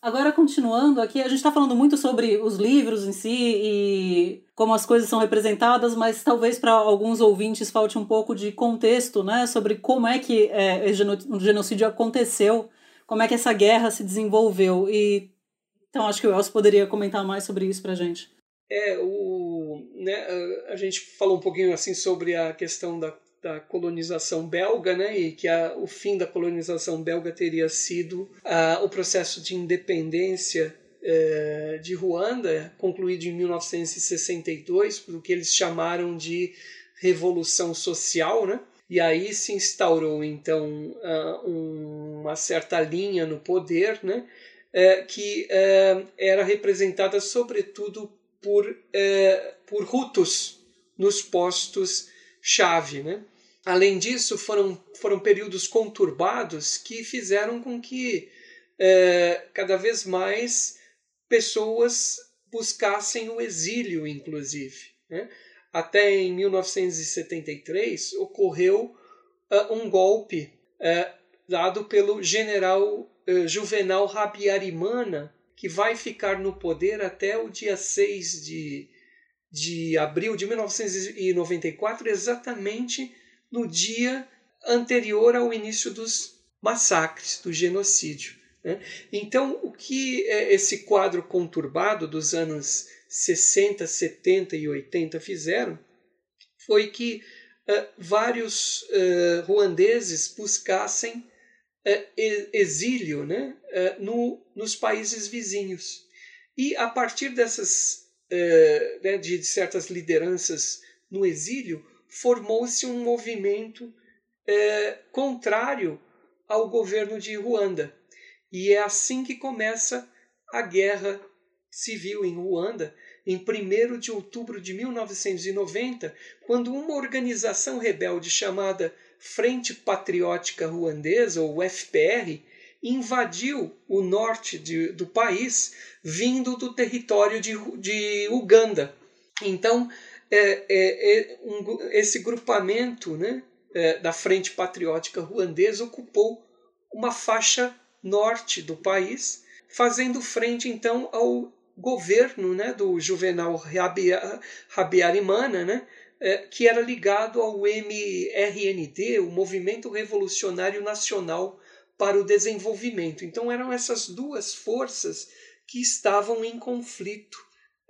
Agora, continuando aqui, a gente está falando muito sobre os livros em si e como as coisas são representadas, mas talvez para alguns ouvintes falte um pouco de contexto né, sobre como é que é, o genocídio aconteceu, como é que essa guerra se desenvolveu. E, então, acho que o Elcio poderia comentar mais sobre isso para a gente. É, o, né, a gente falou um pouquinho assim sobre a questão da da colonização belga, né, e que a, o fim da colonização belga teria sido a, o processo de independência é, de Ruanda, concluído em 1962, o que eles chamaram de Revolução Social, né? E aí se instaurou então uma certa linha no poder, né? É, que é, era representada sobretudo por, por Hutus nos postos chave. Né? Além disso, foram, foram períodos conturbados que fizeram com que é, cada vez mais pessoas buscassem o exílio, inclusive. Né? Até em 1973 ocorreu uh, um golpe uh, dado pelo general uh, Juvenal Rabiarimana, que vai ficar no poder até o dia 6 de de abril de 1994, exatamente no dia anterior ao início dos massacres, do genocídio. Né? Então, o que é esse quadro conturbado dos anos 60, 70 e 80 fizeram foi que uh, vários uh, ruandeses buscassem uh, exílio né, no, nos países vizinhos. E a partir dessas é, né, de, de certas lideranças no exílio, formou-se um movimento é, contrário ao governo de Ruanda. E é assim que começa a guerra civil em Ruanda, em 1 de outubro de 1990, quando uma organização rebelde chamada Frente Patriótica Ruandesa, ou FPR, invadiu o norte de, do país, vindo do território de, de Uganda. Então, é, é, é um, esse grupamento né, é, da Frente Patriótica Ruandesa ocupou uma faixa norte do país, fazendo frente então ao governo né, do Juvenal Habyarimana, né, é, que era ligado ao MRND, o Movimento Revolucionário Nacional para o Desenvolvimento. Então eram essas duas forças que estavam em conflito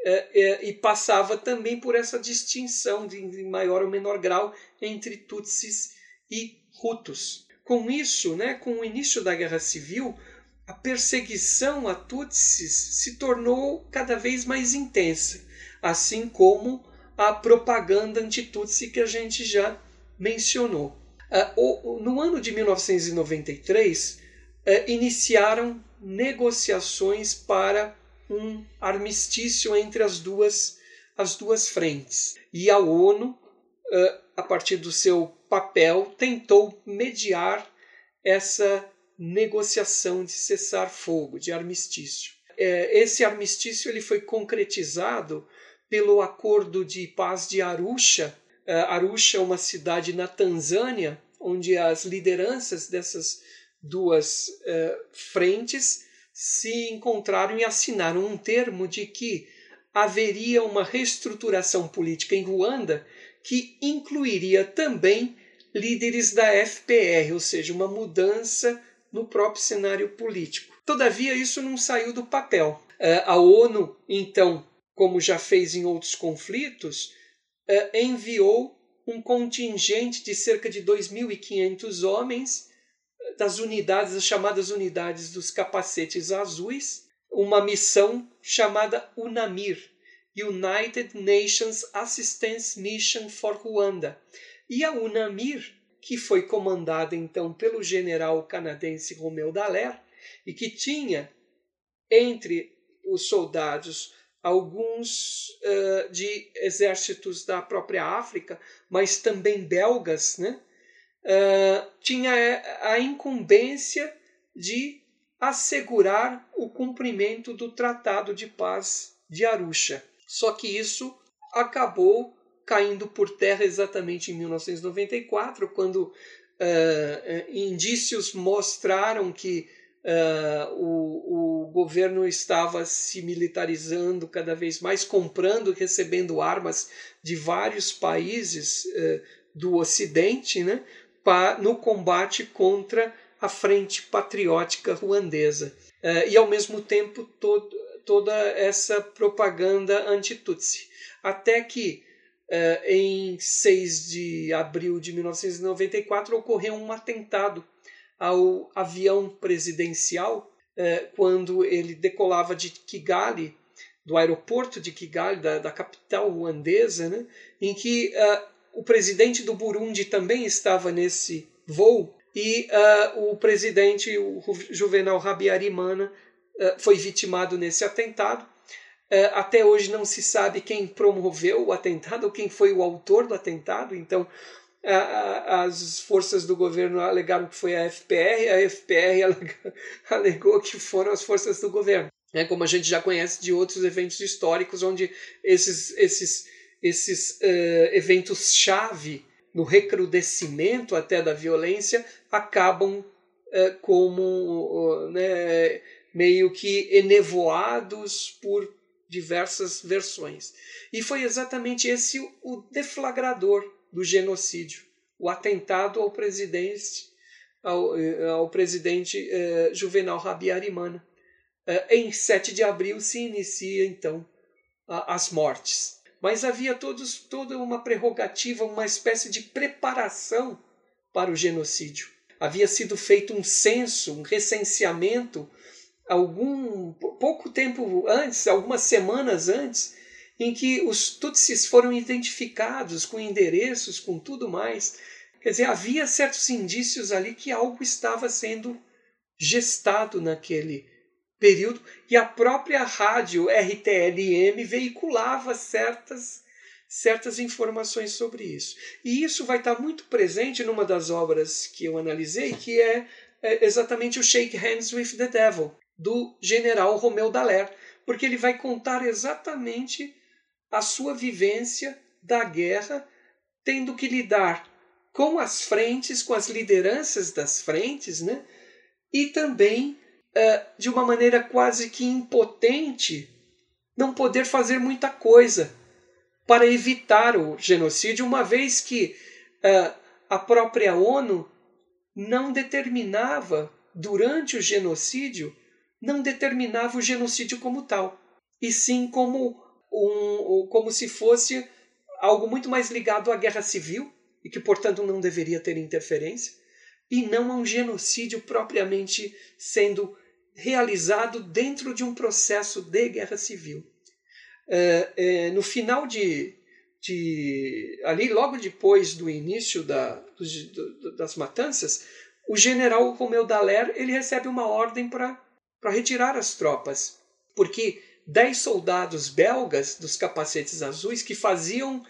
é, é, e passava também por essa distinção de, de maior ou menor grau entre Tutsis e Hutus. Com isso, né, com o início da Guerra Civil, a perseguição a Tutsis se tornou cada vez mais intensa, assim como a propaganda anti-Tutsi que a gente já mencionou. Ah, no ano de 1993, eh, iniciaram negociações para um armistício entre as duas, as duas frentes. E a ONU, eh, a partir do seu papel, tentou mediar essa negociação de cessar-fogo, de armistício. É, esse armistício ele foi concretizado pelo Acordo de Paz de Arusha. É, Arusha é uma cidade na Tanzânia, onde as lideranças dessas duas é, frentes se encontraram e assinaram um termo de que haveria uma reestruturação política em Ruanda que incluiria também líderes da FPR, ou seja, uma mudança no próprio cenário político. Todavia, isso não saiu do papel. É, a ONU, então, como já fez em outros conflitos, enviou um contingente de cerca de 2.500 homens é, das unidades, as chamadas unidades dos capacetes azuis, uma missão chamada UNAMIR, United Nations Assistance Mission for Rwanda. E a UNAMIR que foi comandada então pelo general canadense Romeu Dallaire e que tinha entre os soldados alguns uh, de exércitos da própria África, mas também belgas, né? Uh, tinha a incumbência de assegurar o cumprimento do Tratado de Paz de Arusha. Só que isso acabou caindo por terra exatamente em 1994, quando uh, indícios mostraram que uh, o, o governo estava se militarizando cada vez mais, comprando e recebendo armas de vários países uh, do Ocidente né, para, no combate contra a Frente Patriótica Ruandesa. e, ao mesmo tempo, toda essa propaganda anti-Tutsi. Até que Uh, em 6 de abril de 1994, ocorreu um atentado ao avião presidencial uh, quando ele decolava de Kigali, do aeroporto de Kigali, da, da capital ruandesa, né, em que uh, o presidente do Burundi também estava nesse voo e o presidente, o Juvenal Habyarimana, foi vitimado nesse atentado. Até hoje não se sabe quem promoveu o atentado ou quem foi o autor do atentado, então as forças do governo alegaram que foi a FPR, a FPR alegou que foram as forças do governo. É como a gente já conhece de outros eventos históricos, onde esses, esses, esses uh, eventos-chave no recrudescimento até da violência acabam uh, como uh, né, meio que enevoados por diversas versões. E foi exatamente esse o deflagrador do genocídio, o atentado ao presidente, ao, eh, ao presidente eh, Juvenal Habyarimana. Eh, em 7 de abril se inicia então as mortes. Mas havia todos, toda uma prerrogativa, uma espécie de preparação para o genocídio. Havia sido feito um censo, um recenseamento algum pouco tempo antes, algumas semanas antes, em que os Tutsis foram identificados com endereços, com tudo mais. Quer dizer, havia certos indícios ali que algo estava sendo gestado naquele, período e a própria rádio RTLM veiculava certas certas informações sobre isso. E isso vai estar muito presente numa das obras que eu analisei, que é, é exatamente o Shake Hands with the Devil, do general Romeu Dallaire, porque ele vai contar exatamente a sua vivência da guerra, tendo que lidar com as frentes, com as lideranças das frentes, né? e também, uh, de uma maneira quase que impotente, não poder fazer muita coisa para evitar o genocídio, uma vez que uh, a própria ONU não determinava, durante o genocídio, não determinava o genocídio como tal, e sim como, um, como se fosse algo muito mais ligado à guerra civil, e que, portanto, não deveria ter interferência, e não a um genocídio propriamente sendo realizado dentro de um processo de guerra civil. É, no final de, de, ali logo depois do início da, do, das matanças, o general Romeu Dallaire ele recebe uma ordem para retirar as tropas, porque dez soldados belgas dos capacetes azuis que faziam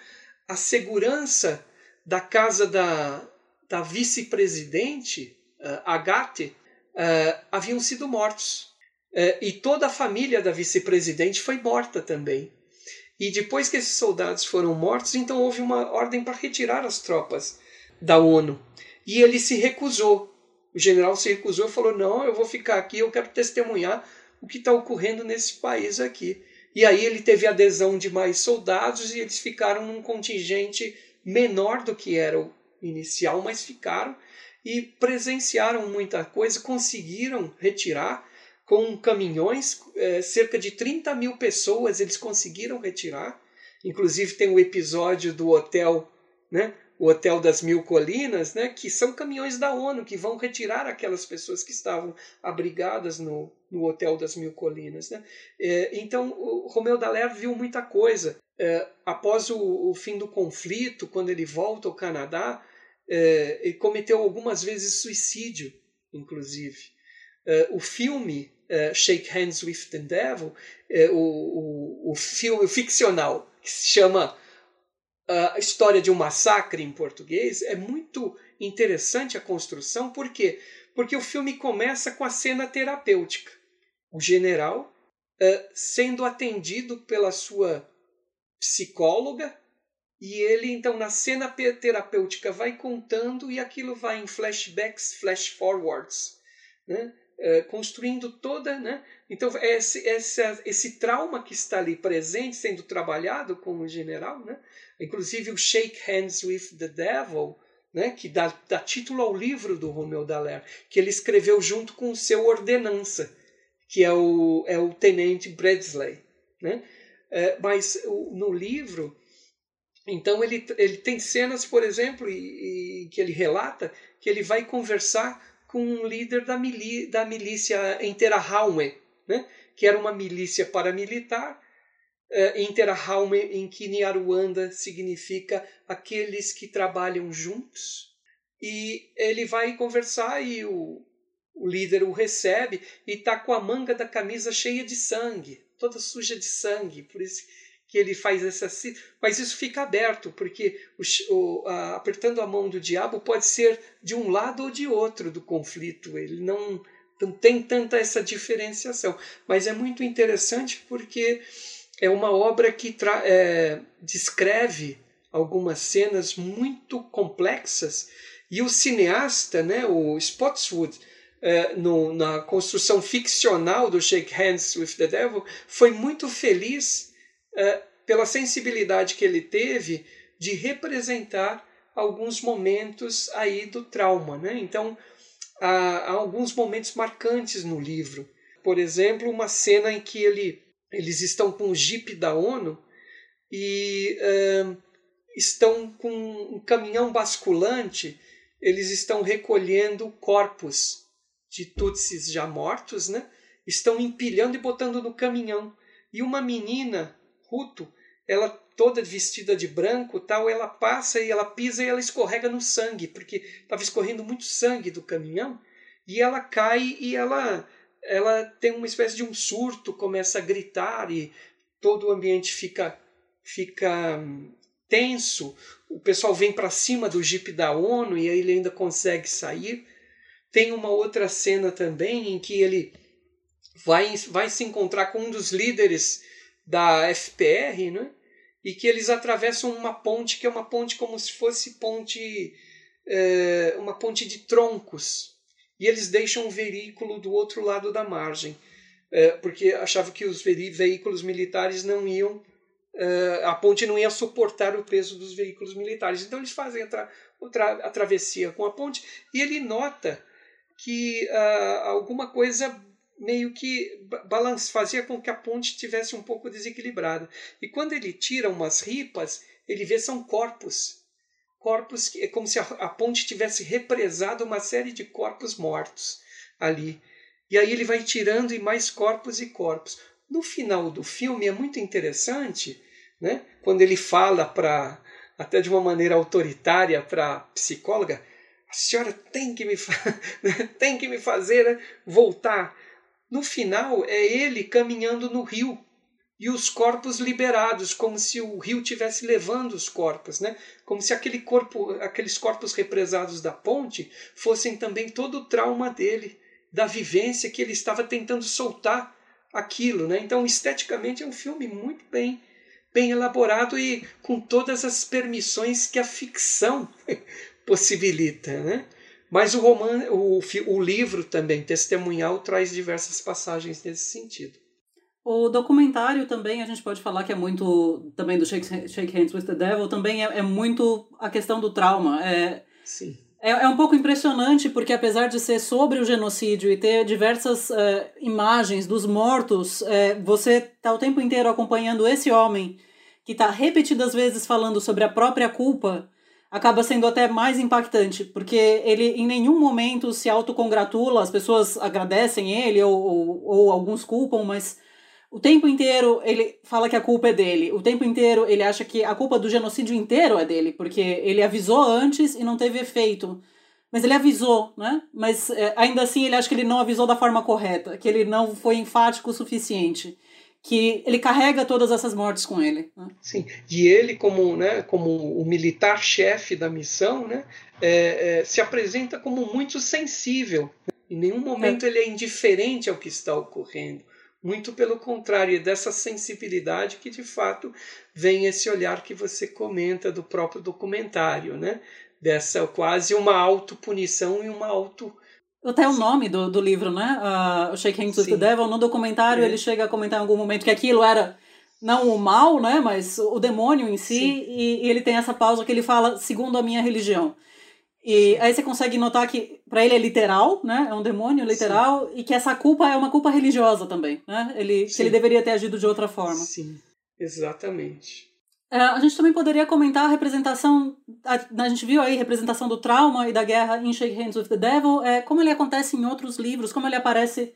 a segurança da casa da, da vice-presidente uh, Agathe uh, haviam sido mortos. É, e toda a família da vice-presidente foi morta também. E depois que esses soldados foram mortos, então houve uma ordem para retirar as tropas da ONU. E ele se recusou. O general se recusou e falou: Não, eu vou ficar aqui, eu quero testemunhar o que está ocorrendo nesse país aqui. E aí ele teve adesão de mais soldados e eles ficaram num contingente menor do que era o inicial, mas ficaram e presenciaram muita coisa, conseguiram retirar com caminhões, é, cerca de 30 mil pessoas eles conseguiram retirar. Inclusive tem o um episódio do hotel, né? O Hotel das Mil Colinas, né? que são caminhões da ONU que vão retirar aquelas pessoas que estavam abrigadas no, no Hotel das Mil Colinas. Né? É, então o Romeu Dallaire viu muita coisa. É, após o, o, fim do conflito, quando ele volta ao Canadá, é, ele cometeu algumas vezes suicídio, inclusive. É, o filme uh, Shake Hands with the Devil, uh, o, o, o filme ficcional que se chama A História de um Massacre em português, é muito interessante a construção, por quê? Porque o filme começa com a cena terapêutica. O general sendo atendido pela sua psicóloga e ele, então, na cena terapêutica, vai contando e aquilo vai em flashbacks, flash forwards, né? Eh, construindo toda. Né? Então, esse, esse, esse trauma que está ali presente, sendo trabalhado com o general, né? inclusive o Shake Hands with the Devil, né? que dá, dá título ao livro do Romeu Dallaire, que ele escreveu junto com o seu ordenança, que é o, é o tenente Bradley. Né? É, mas no livro, então ele, ele tem cenas, por exemplo, e, e, que ele relata que ele vai conversar com um líder da, milí da milícia Interraume, né? que era uma milícia paramilitar. Uh, Interraume, em Kinyarwanda, significa aqueles que trabalham juntos. E ele vai conversar e o, o líder o recebe e está com a manga da camisa cheia de sangue, toda suja de sangue. Por isso que ele faz essa. Mas isso fica aberto, porque o, o, a, apertando a mão do diabo pode ser de um lado ou de outro do conflito. Ele não, não tem tanta essa diferenciação. Mas é muito interessante porque é uma obra que é, descreve algumas cenas muito complexas e o cineasta, né, o Spotswood, é, no, na construção ficcional do Shake Hands with the Devil, foi muito feliz é, pela sensibilidade que ele teve de representar alguns momentos aí do trauma. Né? Então, há, há, alguns momentos marcantes no livro. Por exemplo, uma cena em que ele, eles estão com o jipe da ONU e uh, estão com um caminhão basculante, eles estão recolhendo corpos de Tutsis já mortos, né? estão empilhando e botando no caminhão. E uma menina Ruto, ela toda vestida de branco, tal, ela passa e ela pisa e ela escorrega no sangue, porque estava escorrendo muito sangue do caminhão, e ela cai e ela ela tem uma espécie de um surto, começa a gritar e todo o ambiente fica fica hum, tenso. O pessoal vem para cima do jipe da ONU e ele ainda consegue sair. Tem uma outra cena também em que ele vai, vai se encontrar com um dos líderes da FPR, né? E que eles atravessam uma ponte que é uma ponte como se fosse ponte é, uma ponte de troncos. E eles deixam o veículo do outro lado da margem é, porque achavam que os veículos militares não iam é, a ponte não ia suportar o peso dos veículos militares. Então eles fazem a, a travessia com a ponte e ele nota que uh, alguma coisa meio que balance, fazia com que a ponte tivesse um pouco desequilibrada. E quando ele tira umas ripas, ele vê são corpos. Corpos que é como se a, a ponte tivesse represado uma série de corpos mortos ali. E aí ele vai tirando e mais corpos e corpos. No final do filme é muito interessante, né? Quando ele fala para até de uma maneira autoritária para a psicóloga, a senhora tem que me, tem que me fazer voltar no final, é ele caminhando no rio e os corpos liberados, como se o rio tivesse levando os corpos, né? Como se aquele corpo, aqueles corpos represados da ponte fossem também todo o trauma dele, da vivência que ele estava tentando soltar aquilo, né? Então, esteticamente é um filme muito bem bem elaborado e com todas as permissões que a ficção possibilita, né? Mas o, roman, o, o livro também, testemunhal, traz diversas passagens nesse sentido. O documentário também, a gente pode falar que é muito, também do Shake, Shake Hands with the Devil, também é, é muito a questão do trauma. É, Sim. É, é um pouco impressionante, porque apesar de ser sobre o genocídio e ter diversas é, imagens dos mortos, é, você está o tempo inteiro acompanhando esse homem que está repetidas vezes falando sobre a própria culpa acaba sendo até mais impactante, porque ele em nenhum momento se autocongratula, as pessoas agradecem ele ou, ou, ou, alguns culpam, mas o tempo inteiro ele fala que a culpa é dele, o tempo inteiro ele acha que a culpa do genocídio inteiro é dele, porque ele avisou antes e não teve efeito. Mas ele avisou, né? Mas é, ainda assim ele acha que ele não avisou da forma correta, que ele não foi enfático o suficiente que ele carrega todas essas mortes com ele. Né? Sim, e ele como, né, como o militar chefe da missão, né, é, é, se apresenta como muito sensível. Em nenhum momento é. ele é indiferente ao que está ocorrendo. Muito pelo contrário, é dessa sensibilidade que de fato vem esse olhar que você comenta do próprio documentário, né? Dessa quase uma autopunição e uma auto até o nome do, do livro, né? Uh, Shake Hands with the Devil. No documentário, é. ele chega a comentar em algum momento que aquilo era não o mal, né? Mas o demônio em si. E, e, ele tem essa pausa que ele fala, segundo a minha religião. E aí você consegue notar que para ele é literal, né? É um demônio literal. Sim. E que essa culpa é uma culpa religiosa também, né? Ele, que ele deveria ter agido de outra forma. Sim, exatamente. É, a gente também poderia comentar a representação, a, a, gente viu aí a representação do trauma e da guerra em Shake Hands with the Devil, é, como ele acontece em outros livros, como ele aparece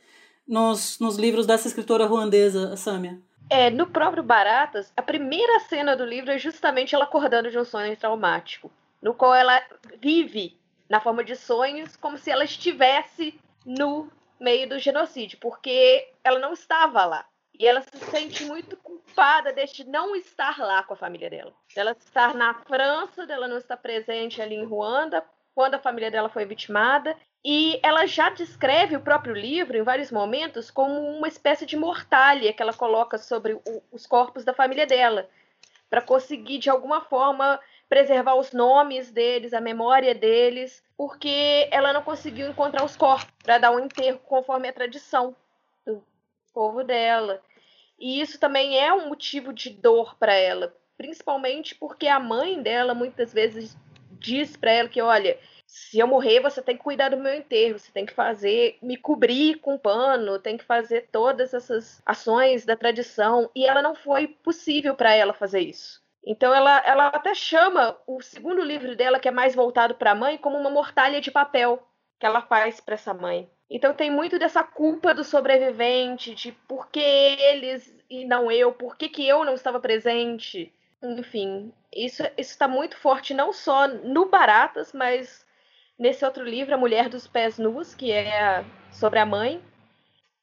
nos, nos livros dessa escritora ruandesa, Samia. É, no próprio Baratas, a primeira cena do livro é justamente ela acordando de um sonho traumático, no qual ela vive na forma de sonhos como se ela estivesse no meio do genocídio, porque ela não estava lá. E ela se sente muito culpada de não estar lá com a família dela. Ela estar na França, dela não estar presente ali em Ruanda, quando a família dela foi vitimada. E ela já descreve o próprio livro, em vários momentos, como uma espécie de mortalha que ela coloca sobre o, os corpos da família dela, para conseguir, de alguma forma, preservar os nomes deles, a memória deles, porque ela não conseguiu encontrar os corpos para dar um enterro conforme a tradição povo dela. E isso também é um motivo de dor para ela, principalmente porque a mãe dela muitas vezes diz para ela que, olha, se eu morrer, você tem que cuidar do meu enterro, você tem que fazer, me cobrir com pano, tem que fazer todas essas ações da tradição. E ela não foi possível para ela fazer isso. Então ela, ela até chama o segundo livro dela, que é mais voltado para a mãe, como uma mortalha de papel que ela faz para essa mãe. Então tem muito dessa culpa do sobrevivente, de por que eles e não eu, por que, que eu não estava presente. Enfim, isso está muito forte não só no Baratas, mas nesse outro livro, A Mulher dos Pés Nus, que é sobre a mãe.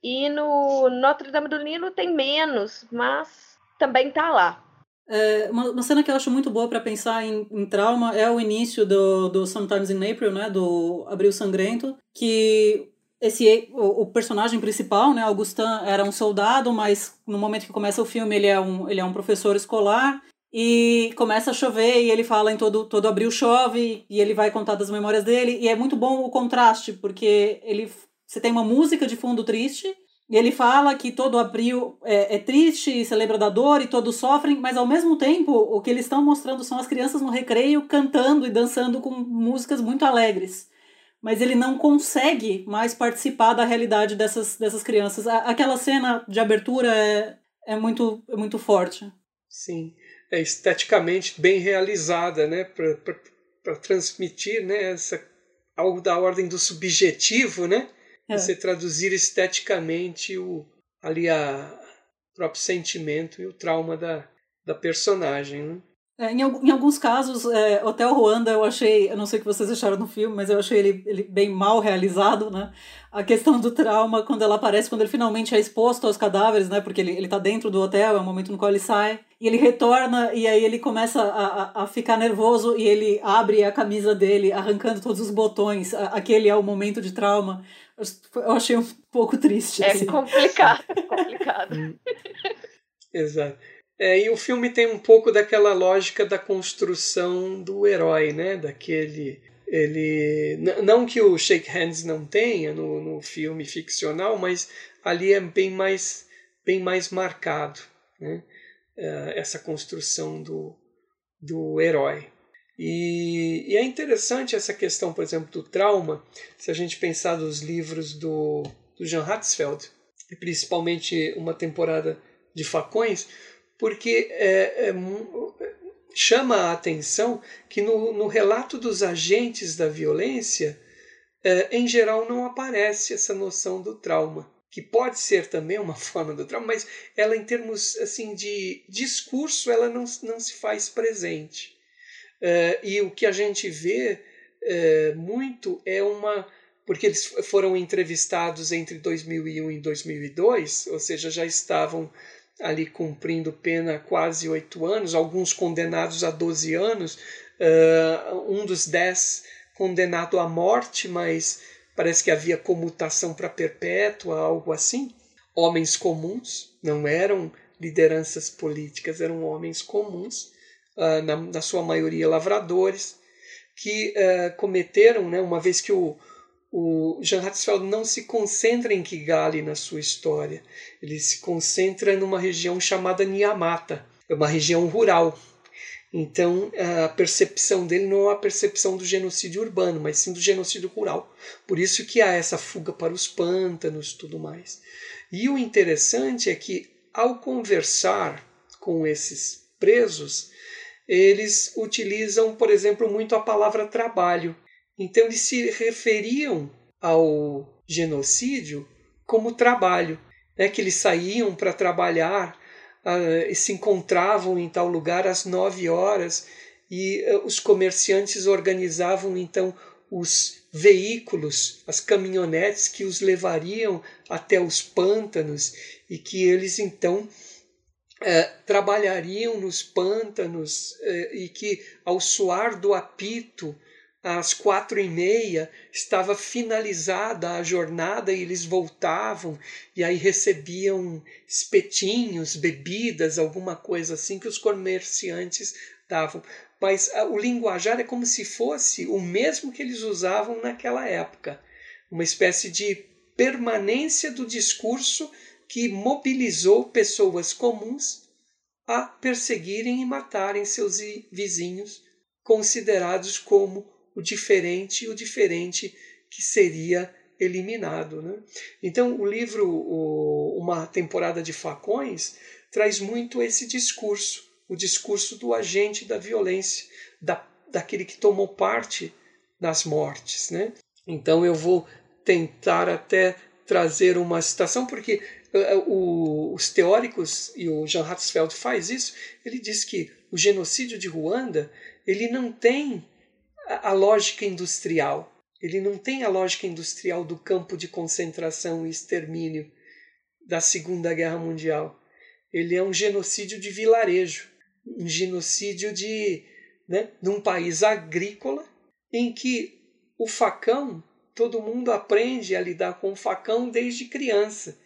E no Notre Dame do Nilo tem menos, mas também tá lá. É, uma, uma, cena que eu acho muito boa para pensar em, em, trauma é o início do, do Sometimes in April, né, do Abril Sangrento, que esse o, o, personagem principal, né, Augustin, era um soldado, mas no momento que começa o filme ele é um, ele é um professor escolar e começa a chover e ele fala em todo todo abril chove e ele vai contar das memórias dele e é muito bom o contraste porque ele você tem uma música de fundo triste e ele fala que todo abril é, é, triste e celebra da dor e todos sofrem, mas ao mesmo tempo o que eles estão mostrando são as crianças no recreio cantando e dançando com músicas muito alegres. Mas ele não consegue mais participar da realidade dessas, dessas crianças. Aquela cena de abertura é, é, muito, é muito forte. Sim, é esteticamente bem realizada, né? Para transmitir né? Essa, algo da ordem do subjetivo, né? É. Você traduzir esteticamente o, ali a próprio sentimento e o trauma da, da personagem. Né? É, em, em, alguns casos, é, Hotel Ruanda eu achei, eu não sei o que vocês acharam no filme, mas eu achei ele, ele bem mal realizado, né? A questão do trauma, quando ela aparece, quando ele finalmente é exposto aos cadáveres, né? Porque ele, ele tá dentro do hotel, é o momento no qual ele sai, e ele retorna, e aí ele começa a, a, a ficar nervoso, e ele abre a camisa dele, arrancando todos os botões. Aquele é o momento de trauma. Eu achei um pouco triste. É assim. complicado, complicado. Hum. Exato. É, e o filme tem um pouco daquela lógica da construção do herói, né? Daquele. Ele. Não que o Shake Hands não tenha no, no filme ficcional, mas ali é bem mais, bem mais marcado, né? É, essa construção do, do herói. E, e, é interessante essa questão, por exemplo, do trauma, se a gente pensar nos livros do, do Jean Hatzfeld, principalmente uma temporada de Facões, porque é, é, chama a atenção que no, no, relato dos agentes da violência, é, em geral, não aparece essa noção do trauma que pode ser também uma forma do trauma, mas ela em termos assim de discurso ela não, não se faz presente. Uh, e o que a gente vê uh, muito é uma. Porque eles foram entrevistados entre 2001 e 2002, ou seja, já estavam ali cumprindo pena quase oito anos, alguns condenados a 12 anos, uh, um dos dez condenado à morte, mas parece que havia comutação para perpétua, algo assim. Homens comuns, não eram lideranças políticas, eram homens comuns uh, na, na, sua maioria lavradores, que uh, cometeram, né, uma vez que o, o Jean Hatzfeld não se concentra em Kigali na sua história, ele se concentra numa região chamada Niamata, é uma região rural. Então a percepção dele não é a percepção do genocídio urbano, mas sim do genocídio rural. Por isso que há essa fuga para os pântanos, tudo mais. E o interessante é que ao conversar com esses presos, eles utilizam, por exemplo, muito a palavra trabalho. Então, eles se referiam ao genocídio como trabalho, né? que eles saíam para trabalhar uh, e se encontravam em tal lugar às nove horas e uh, os comerciantes organizavam então os veículos, as caminhonetes que os levariam até os pântanos e que eles então é, trabalhariam nos pântanos é, e que ao soar do apito às quatro e meia estava finalizada a jornada e eles voltavam e aí recebiam espetinhos, bebidas, alguma coisa assim que os comerciantes davam. Mas a, o linguajar é como se fosse o mesmo que eles usavam naquela época, uma espécie de permanência do discurso que mobilizou pessoas comuns a perseguirem e matarem seus vizinhos, considerados como o diferente o diferente que seria eliminado. Né? Então, o livro o, Uma Temporada de Facões traz muito esse discurso, o discurso do agente da violência, da, daquele que tomou parte das mortes. Né? Então, eu vou tentar até trazer uma citação, porque eh, eh, os teóricos, e o Jean Hatzfeld faz isso, ele diz que o genocídio de Ruanda ele não tem a, lógica industrial, ele não tem a lógica industrial do campo de concentração e extermínio. da Segunda Guerra Mundial. Ele é um genocídio de vilarejo, um genocídio de, né, de um país agrícola em que o facão, todo mundo aprende a lidar com o facão desde criança.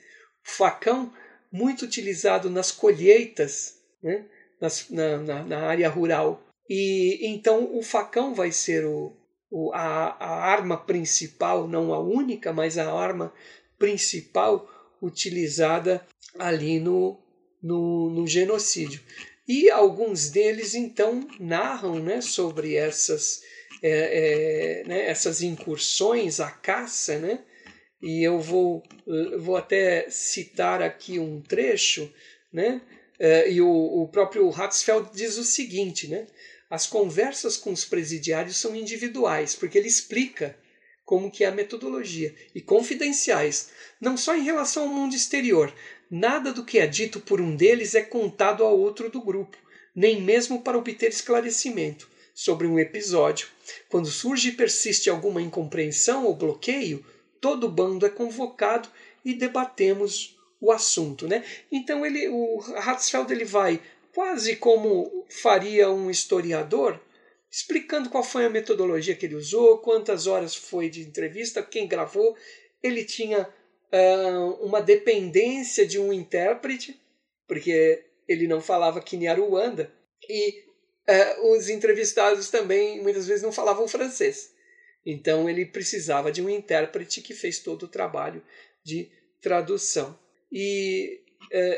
O facão muito utilizado nas colheitas, né, nas, na, na, na área rural. E então o facão vai ser o, o, a, a arma principal, não a única, mas a arma principal utilizada ali no, no, no genocídio. E alguns deles então narram né, sobre essas, é, é, né, essas incursões, a caça, né? e eu vou, eu vou até citar aqui um trecho, né? É, e o, o próprio Hatzfeld diz o seguinte, né? As conversas com os presidiários são individuais, porque ele explica como que é a metodologia, e confidenciais, não só em relação ao mundo exterior. Nada do que é dito por um deles é contado ao outro do grupo, nem mesmo para obter esclarecimento sobre um episódio. Quando surge e persiste alguma incompreensão ou bloqueio, todo bando é convocado e debatemos o assunto, né? Então ele, o Hatzfeld ele vai quase como faria um historiador, explicando qual foi a metodologia que ele usou, quantas horas foi de entrevista, quem gravou. Ele tinha uh, uma dependência de um intérprete, porque ele não falava Kinyarwanda, e uh, os entrevistados também muitas vezes não falavam francês. Então ele precisava de um intérprete que fez todo o trabalho de tradução. E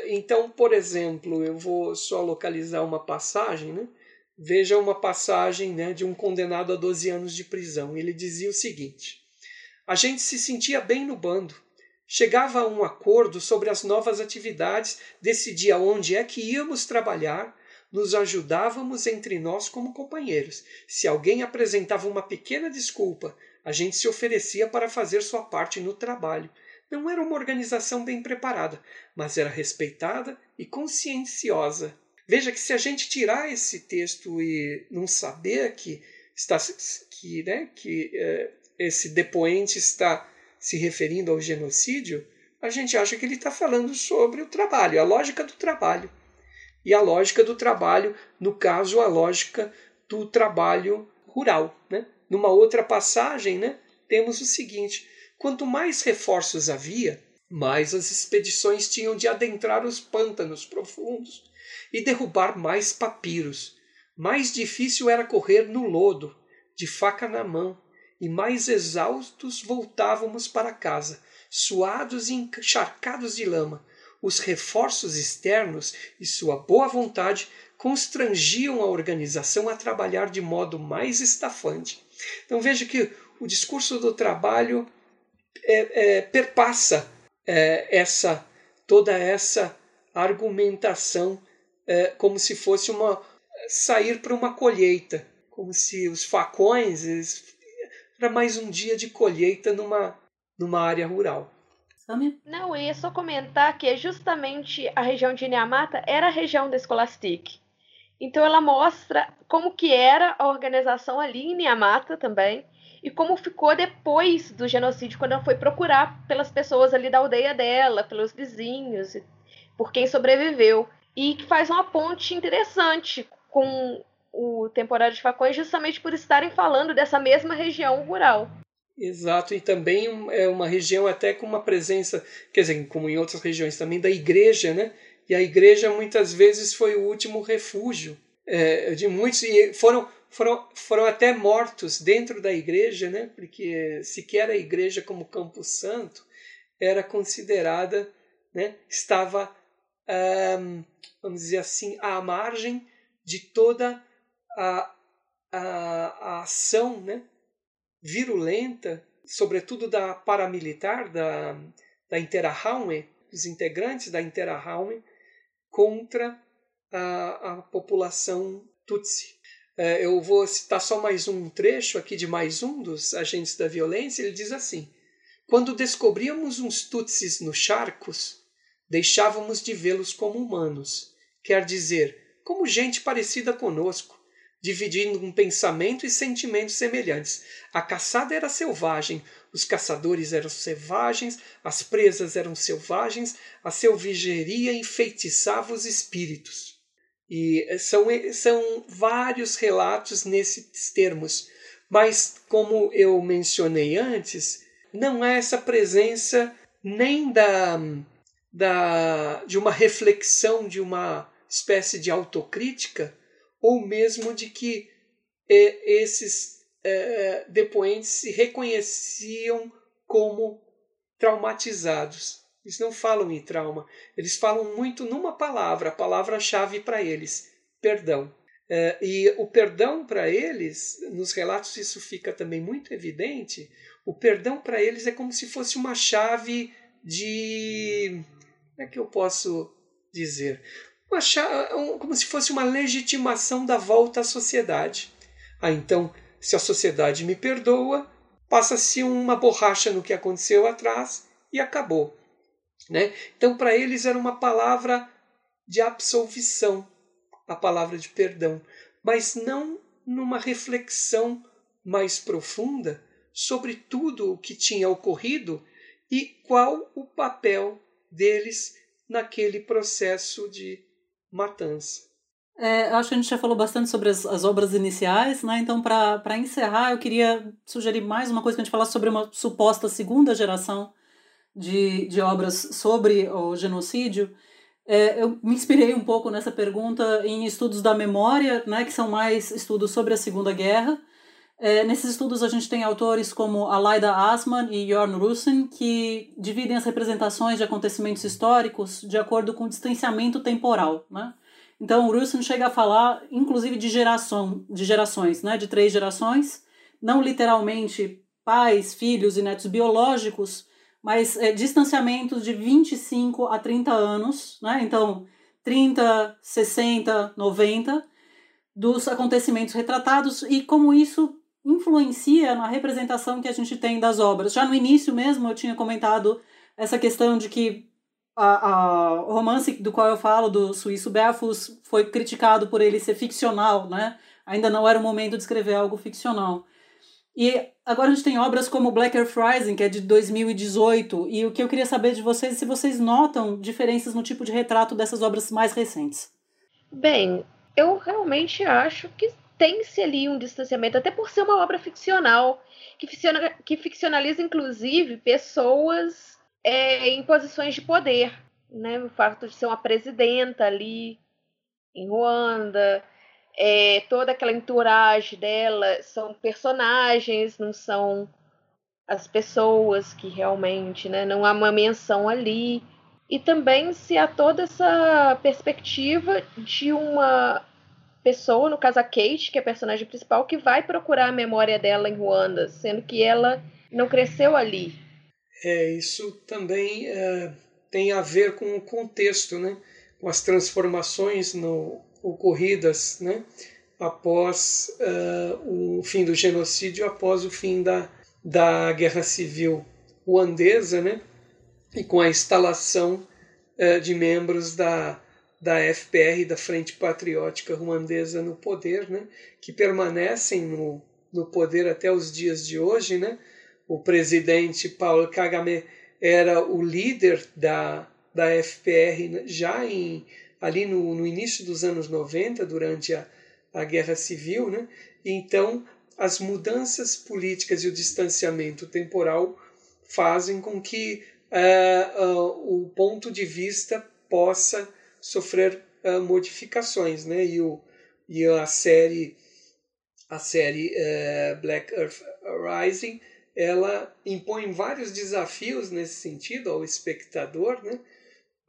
então, por exemplo, eu vou só localizar uma passagem, né? Veja uma passagem né, de um condenado a 12 anos de prisão. Ele dizia o seguinte: A gente se sentia bem no bando. Chegava a um acordo sobre as novas atividades, decidia onde é que íamos trabalhar, nos ajudávamos entre nós como companheiros. Se alguém apresentava uma pequena desculpa, a gente se oferecia para fazer sua parte no trabalho. Não era uma organização bem preparada, mas era respeitada e conscienciosa. Veja que se a gente tirar esse texto e não saber que está que, né, que é, esse depoente está se referindo ao genocídio, a gente acha que ele está falando sobre o trabalho, a lógica do trabalho e a lógica do trabalho, no caso, a lógica do trabalho rural. Né? Numa outra passagem, né, temos o seguinte: quanto mais reforços havia, mais as expedições tinham de adentrar os pântanos profundos e derrubar mais papiros. Mais difícil era correr no lodo, de faca na mão, e mais exaustos voltávamos para casa, suados e encharcados de lama, os reforços externos e sua boa vontade constrangiam a organização a trabalhar de modo mais estafante. Então veja que o discurso do trabalho é, é, perpassa é, essa toda essa argumentação é, como se fosse uma sair para uma colheita, como se os facões era mais um dia de colheita numa numa área rural. Não, eu ia só comentar que justamente a região de Niamata era a região da Scholastic. Então ela mostra como que era a organização ali em Niamata também e como ficou depois do genocídio quando ela foi procurar pelas pessoas ali da aldeia dela, pelos vizinhos, por quem sobreviveu e que faz uma ponte interessante com o temporário de facões justamente por estarem falando dessa mesma região rural. Exato, e também é uma região até com uma presença, quer dizer, como em outras regiões também, da igreja, né? E a igreja muitas vezes foi o último refúgio é, de muitos, e foram, foram, foram até mortos dentro da igreja, né? Porque sequer a igreja como Campo Santo era considerada, né? Estava, um, vamos dizer assim, à margem de toda a, a, a ação, né? virulenta, sobretudo da paramilitar, da, da Interraume, dos integrantes da Interraume, contra a, a população Tutsi. É, eu vou citar só mais um trecho aqui de mais um dos agentes da violência. Ele diz assim: Quando descobríamos uns Tutsis nos charcos, deixávamos de vê-los como humanos, quer dizer, como gente parecida conosco, dividindo um pensamento e sentimentos semelhantes. A caçada era selvagem, os caçadores eram selvagens, as presas eram selvagens, a selvageria enfeitiçava os espíritos. E são, são vários relatos nesses termos. Mas, como eu mencionei antes, não há essa presença nem da, da, de uma reflexão, de uma espécie de autocrítica, ou mesmo de que é, esses é, depoentes se reconheciam como traumatizados. Eles não falam em trauma, eles falam muito numa palavra, a palavra-chave para eles: perdão. É, e o perdão para eles, nos relatos isso fica também muito evidente, o perdão para eles é como se fosse uma chave de. Como é que eu posso dizer? Uma chave, como se fosse uma legitimação da volta à sociedade. Ah, então, se a sociedade me perdoa, passa-se uma borracha no que aconteceu atrás e acabou. Né? Então, para eles era uma palavra de absolvição, a palavra de perdão, mas não numa reflexão mais profunda sobre tudo o que tinha ocorrido e qual o papel deles naquele processo de matança. É, acho que a gente já falou bastante sobre as, as obras iniciais, né? Então, para encerrar, eu queria sugerir mais uma coisa que a gente falasse sobre uma suposta segunda geração de, de obras sobre o genocídio. É, eu me inspirei um pouco nessa pergunta em estudos da memória, né, que são mais estudos sobre a Segunda Guerra. É, nesses estudos a gente tem autores como Alaida Asman e Jorn Russen, que dividem as representações de acontecimentos históricos de acordo com o distanciamento temporal. Né? Então, o Russell chega a falar, inclusive, de geração, de gerações, né? de três gerações, não literalmente pais, filhos e netos biológicos, mas é, distanciamentos de 25 a 30 anos, né? então 30, 60, 90, dos acontecimentos retratados e como isso influencia na representação que a gente tem das obras. Já no início mesmo eu tinha comentado essa questão de que a, o romance do qual eu falo, do Suíço Berfus, foi criticado por ele ser ficcional, né? Ainda não era o momento de escrever algo ficcional. E agora a gente tem obras como Black Earth Rising, que é de 2018, e o que eu queria saber de vocês é se vocês notam diferenças no tipo de retrato dessas obras mais recentes. Bem, eu realmente acho que tem-se ali um distanciamento, até por ser uma obra ficcional, que, ficciona, que ficcionaliza inclusive pessoas é, em posições de poder, né? O fato de ser uma presidenta ali em Ruanda, é, toda aquela entourage dela são personagens, não são as pessoas que realmente, né? Não há uma menção ali. E também se há toda essa perspectiva de uma pessoa, no caso a Kate, que é a personagem principal, que vai procurar a memória dela em Ruanda, sendo que ela não cresceu ali. É, isso também é, tem a ver com o contexto, né? com as transformações no, ocorridas né? após uh, o fim do genocídio, após o fim da, da guerra civil ruandesa, né? e com a instalação uh, de membros da, da FPR, da Frente Patriótica Ruandesa, no poder, né? que permanecem no, no poder até os dias de hoje, né? o presidente Paulo Kagame era o líder da, da FPR já em, ali no, no início dos anos 90, durante a, a Guerra Civil. Né? Então, as mudanças políticas e o distanciamento temporal fazem com que uh, uh, o ponto de vista possa sofrer uh, modificações. Né? E, o, e a série, a série Black Earth Rising ela impõe vários desafios nesse sentido ao espectador, né?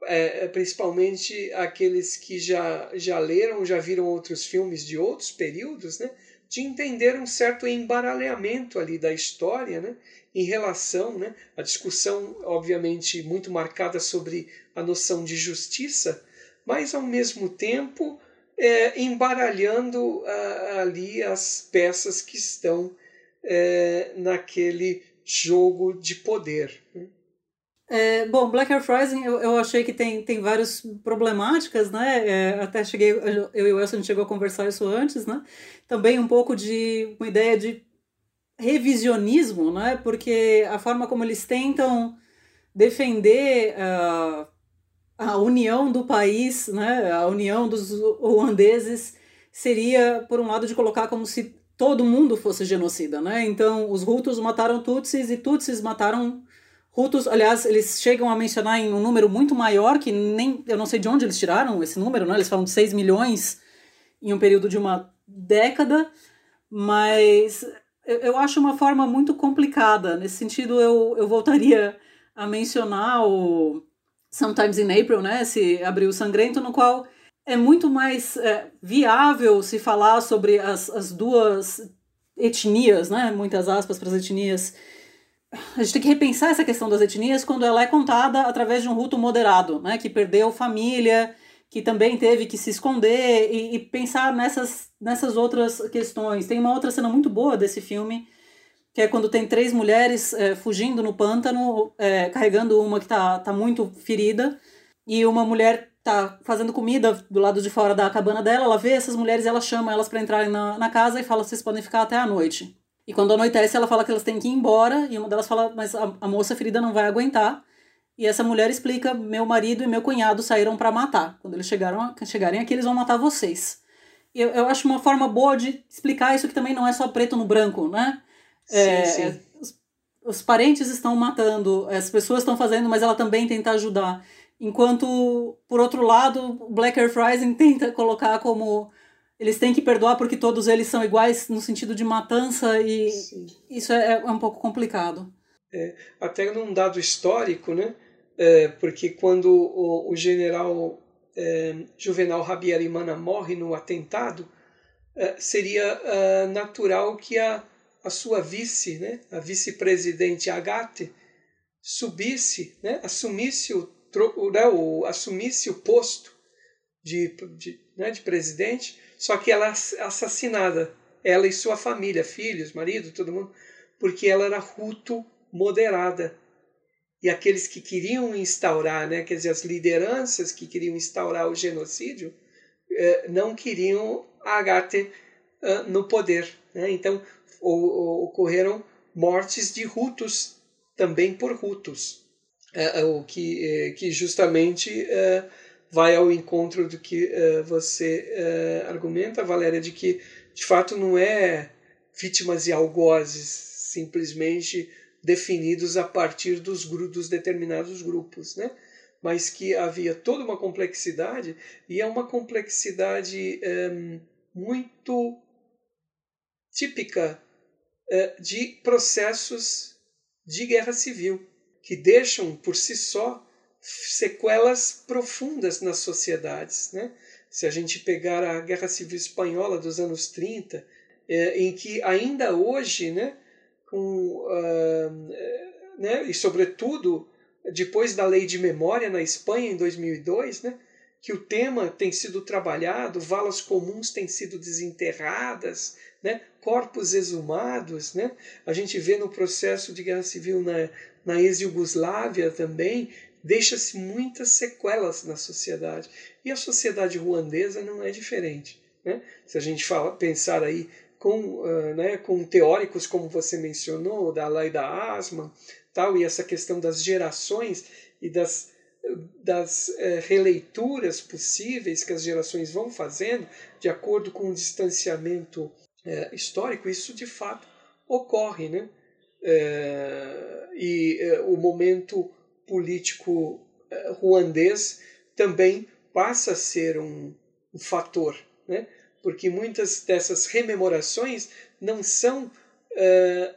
É, é, principalmente aqueles que já, já leram, já viram outros filmes de outros períodos, né? de entender um certo embaralhamento ali da história, né? em relação né? à discussão, obviamente, muito marcada sobre a noção de justiça, mas ao mesmo tempo é, embaralhando a, ali as peças que estão é, naquele jogo de poder. Né? É, bom, Black Earth Rising eu, eu achei que tem, tem várias problemáticas, né? É, até cheguei, eu e o Wilson chegou a conversar isso antes, né? Também um pouco de uma ideia de revisionismo, né? Porque a forma como eles tentam defender uh, a união do país, né? A união dos holandeses seria, por um lado, de colocar como se todo mundo fosse genocida, né? Então, os Hutus mataram Tutsis e Tutsis mataram Hutus. Aliás, eles chegam a mencionar em um número muito maior, que nem eu não sei de onde eles tiraram esse número, né? Eles falam de 6 milhões em um período de uma década, mas eu, eu acho uma forma muito complicada. Nesse sentido, eu, eu voltaria a mencionar o Sometimes in April, né? Esse Abril Sangrento, no qual é muito mais é, viável se falar sobre as, as duas etnias, né? Muitas aspas para as etnias. A gente tem que repensar essa questão das etnias quando ela é contada através de um ruto moderado, né? Que perdeu família, que também teve que se esconder e, e pensar nessas, nessas outras questões. Tem uma outra cena muito boa desse filme, que é quando tem três mulheres é, fugindo no pântano, é, carregando uma que está tá muito ferida, e uma mulher tá fazendo comida do lado de fora da cabana dela, ela vê essas mulheres ela chama elas para entrarem na, na casa e fala: vocês podem ficar até a noite. E quando anoitece, ela fala que elas têm que ir embora, e uma delas fala: mas a, a moça ferida não vai aguentar. E essa mulher explica: meu marido e meu cunhado saíram para matar. Quando eles chegaram, chegarem aqui, eles vão matar vocês. Eu, eu acho uma forma boa de explicar isso que também não é só preto no branco, né? Sim, é, sim. Os, os parentes estão matando, as pessoas estão fazendo, mas ela também tenta ajudar. Enquanto, por outro lado, o Black Earth Rising tenta colocar como eles têm que perdoar porque todos eles são iguais no sentido de matança e Sim. isso é, é, um pouco complicado. É, até num dado histórico, né? É, porque quando o, o general é, Juvenal Habyarimana morre no atentado, é, seria é, natural que a, a sua vice, né, a vice-presidente Agathe, subisse, né, assumisse o né, o, assumisse o posto de, de, né, de presidente, só que ela é assassinada, ela e sua família, filhos, marido, todo mundo, porque ela era ruto moderada. E aqueles que queriam instaurar, né, quer dizer, as lideranças que queriam instaurar o genocídio, eh, não queriam a Agathe eh, no poder. Né? Então, ocorreram mortes de rutos, também por rutos. É, o que, que justamente vai ao encontro do que é, você é, argumenta, Valéria, de que de fato não é vítimas e algozes simplesmente definidos a partir dos, dos determinados grupos, né? mas que havia toda uma complexidade e é uma complexidade muito típica de processos de guerra civil que deixam por si só sequelas profundas nas sociedades. Né? Se a gente pegar a Guerra Civil Espanhola dos anos 30, é, em que ainda hoje, né, com, uh, né, e sobretudo depois da Lei de Memória na Espanha em 2002, né, que o tema tem sido trabalhado, valas comuns têm sido desenterradas, né, corpos exumados. Né? A gente vê no processo de guerra civil na, na ex-Yugoslávia também, deixa-se muitas sequelas na sociedade. E a sociedade ruandesa não é diferente. Né? Se a gente fala, pensar aí com, uh, né, com teóricos como você mencionou, da da Asma, tal, e essa questão das gerações e das, das uh, releituras possíveis que as gerações vão fazendo de acordo com o distanciamento uh, histórico, isso de fato ocorre. Né? É, e o momento político é, ruandês também passa a ser um, um fator, né? porque muitas dessas rememorações não são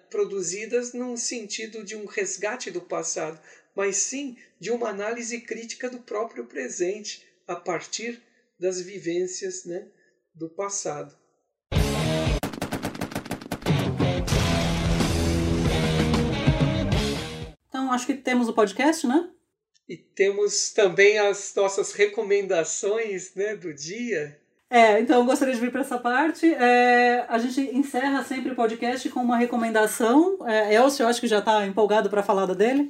produzidas num sentido de um resgate do passado, mas sim de uma análise crítica do próprio presente a partir das vivências né, do passado. Acho que temos o podcast, né? E temos também as nossas recomendações né, do dia. É, então eu gostaria de vir para essa parte. É, a gente encerra sempre o podcast com uma recomendação. É, Elcio, eu acho que já está empolgado para falar da dele.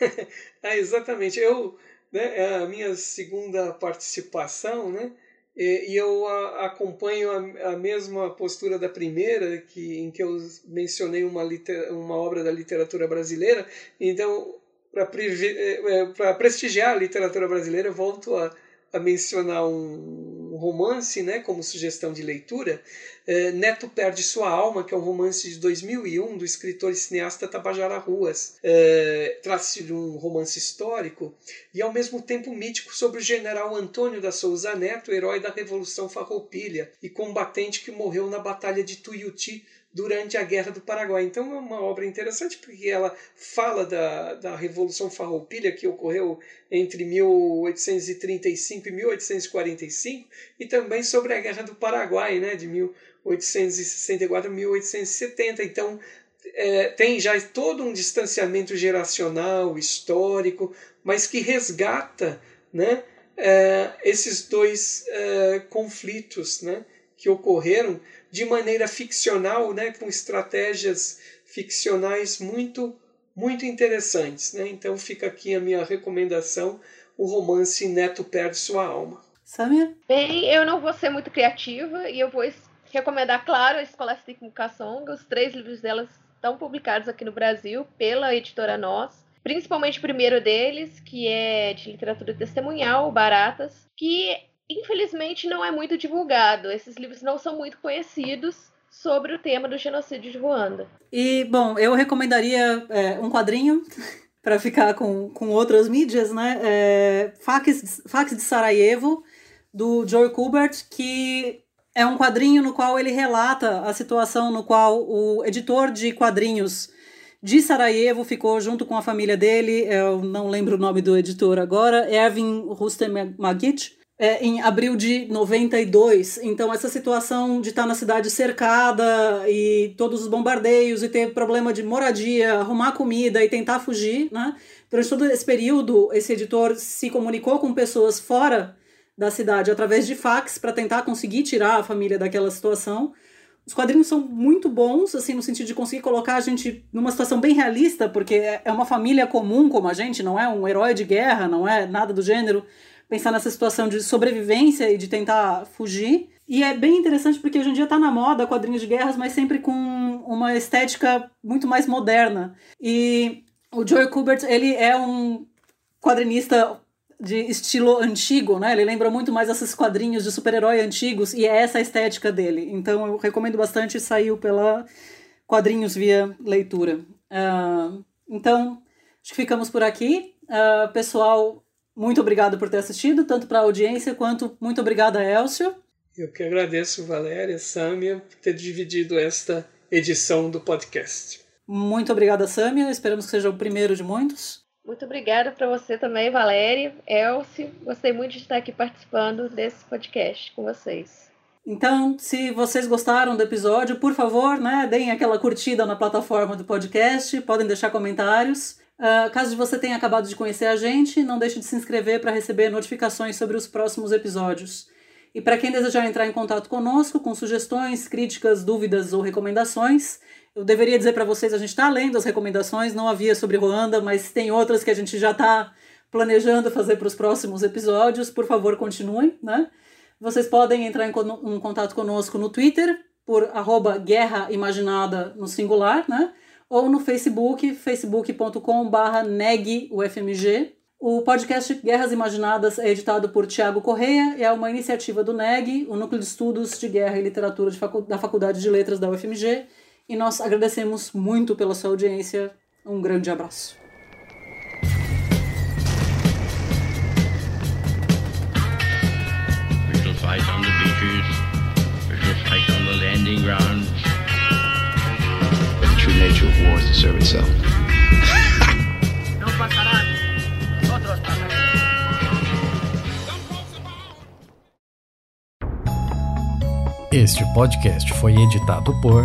é, exatamente. Eu, né, é a minha segunda participação, né? E, e eu a, acompanho a, a, mesma postura da primeira, que, em que eu mencionei uma, liter, uma obra da literatura brasileira. Então, para é, é, prestigiar a literatura brasileira, volto a, a mencionar um romance né, como sugestão de leitura, Neto Perde Sua Alma, que é um romance de 2001 do escritor e cineasta Tabajara Ruas. É, Trata-se de um romance histórico e ao mesmo tempo mítico sobre o general Antônio da Souza Neto, herói da Revolução Farroupilha e combatente que morreu na Batalha de Tuiuti durante a Guerra do Paraguai. Então é uma obra interessante porque ela fala da, da Revolução Farroupilha que ocorreu entre 1835 e 1845 e também sobre a Guerra do Paraguai, né, de 1864 a 1870. Então é, tem já todo um distanciamento geracional, histórico, mas que resgata né, é, esses dois é, conflitos né, que ocorreram de maneira ficcional, né, com estratégias ficcionais muito muito interessantes, né? Então fica aqui a minha recomendação, o romance Neto perde sua alma. Samia? Bem, eu não vou ser muito criativa e eu vou recomendar, claro, a Scholastic Mukasong. Os três livros delas estão publicados aqui no Brasil pela editora Nós. Principalmente o primeiro deles, que é de literatura testemunhal, Baratas, que infelizmente não é muito divulgado. Esses livros não são muito conhecidos sobre o tema do genocídio de Ruanda. E, bom, eu recomendaria é, um quadrinho para ficar com, com outras mídias, né? É, Fax, Fax de Sarajevo, do Joe Kubert, que é um quadrinho no qual ele relata a situação no qual o editor de quadrinhos de Sarajevo ficou junto com a família dele, eu não lembro o nome do editor agora, Erwin Rustem-Magic, é, em abril de 92. Então, essa situação de estar na cidade cercada e todos os bombardeios e ter problema de moradia, arrumar comida e tentar fugir, né? Durante todo esse período, esse editor se comunicou com pessoas fora da cidade através de fax para tentar conseguir tirar a família daquela situação. Os quadrinhos são muito bons, assim, no sentido de conseguir colocar a gente numa situação bem realista, porque é uma família comum como a gente, não é um herói de guerra, não é nada do gênero pensar nessa situação de sobrevivência e de tentar fugir. E é bem interessante porque hoje em dia está na moda quadrinhos de guerras, mas sempre com uma estética muito mais moderna. E o Joe Kubert, ele é um quadrinista de estilo antigo, né? Ele lembra muito mais esses quadrinhos de super-herói antigos e é essa a estética dele. Então eu recomendo bastante, saiu pela Quadrinhos via Leitura. Uh, então, acho que ficamos por aqui. Uh, pessoal, muito obrigado por ter assistido, tanto para a audiência quanto muito obrigada, Elcio. Eu que agradeço, Valéria, Sâmia, por ter dividido esta edição do podcast. Muito obrigada, Sâmia. Esperamos que seja o primeiro de muitos. Muito obrigada para você também, Valéria, Elcio. Gostei muito de estar aqui participando desse podcast com vocês. Então, se vocês gostaram do episódio, por favor, né, deem aquela curtida na plataforma do podcast, podem deixar comentários. Uh, caso você tenha acabado de conhecer a gente, não deixe de se inscrever para receber notificações sobre os próximos episódios. E para quem desejar entrar em contato conosco com sugestões, críticas, dúvidas ou recomendações, eu deveria dizer para vocês, a gente está lendo as recomendações, não havia sobre Ruanda, mas tem outras que a gente já está planejando fazer para os próximos episódios. Por favor, continuem, né? Vocês podem entrar em, em contato conosco no Twitter, por arroba guerra imaginada no singular, né? ou no Facebook, facebook.com.br negufmg. O podcast Guerras Imaginadas é editado por Tiago Correia e é uma iniciativa do NEG, o Núcleo de Estudos de Guerra e Literatura facu da Faculdade de Letras da UFMG, e nós agradecemos muito pela sua audiência. Um grande abraço. We shall fight on the beaches. We shall fight on the landing grounds. true nature of war is to serve itself. Este podcast foi editado por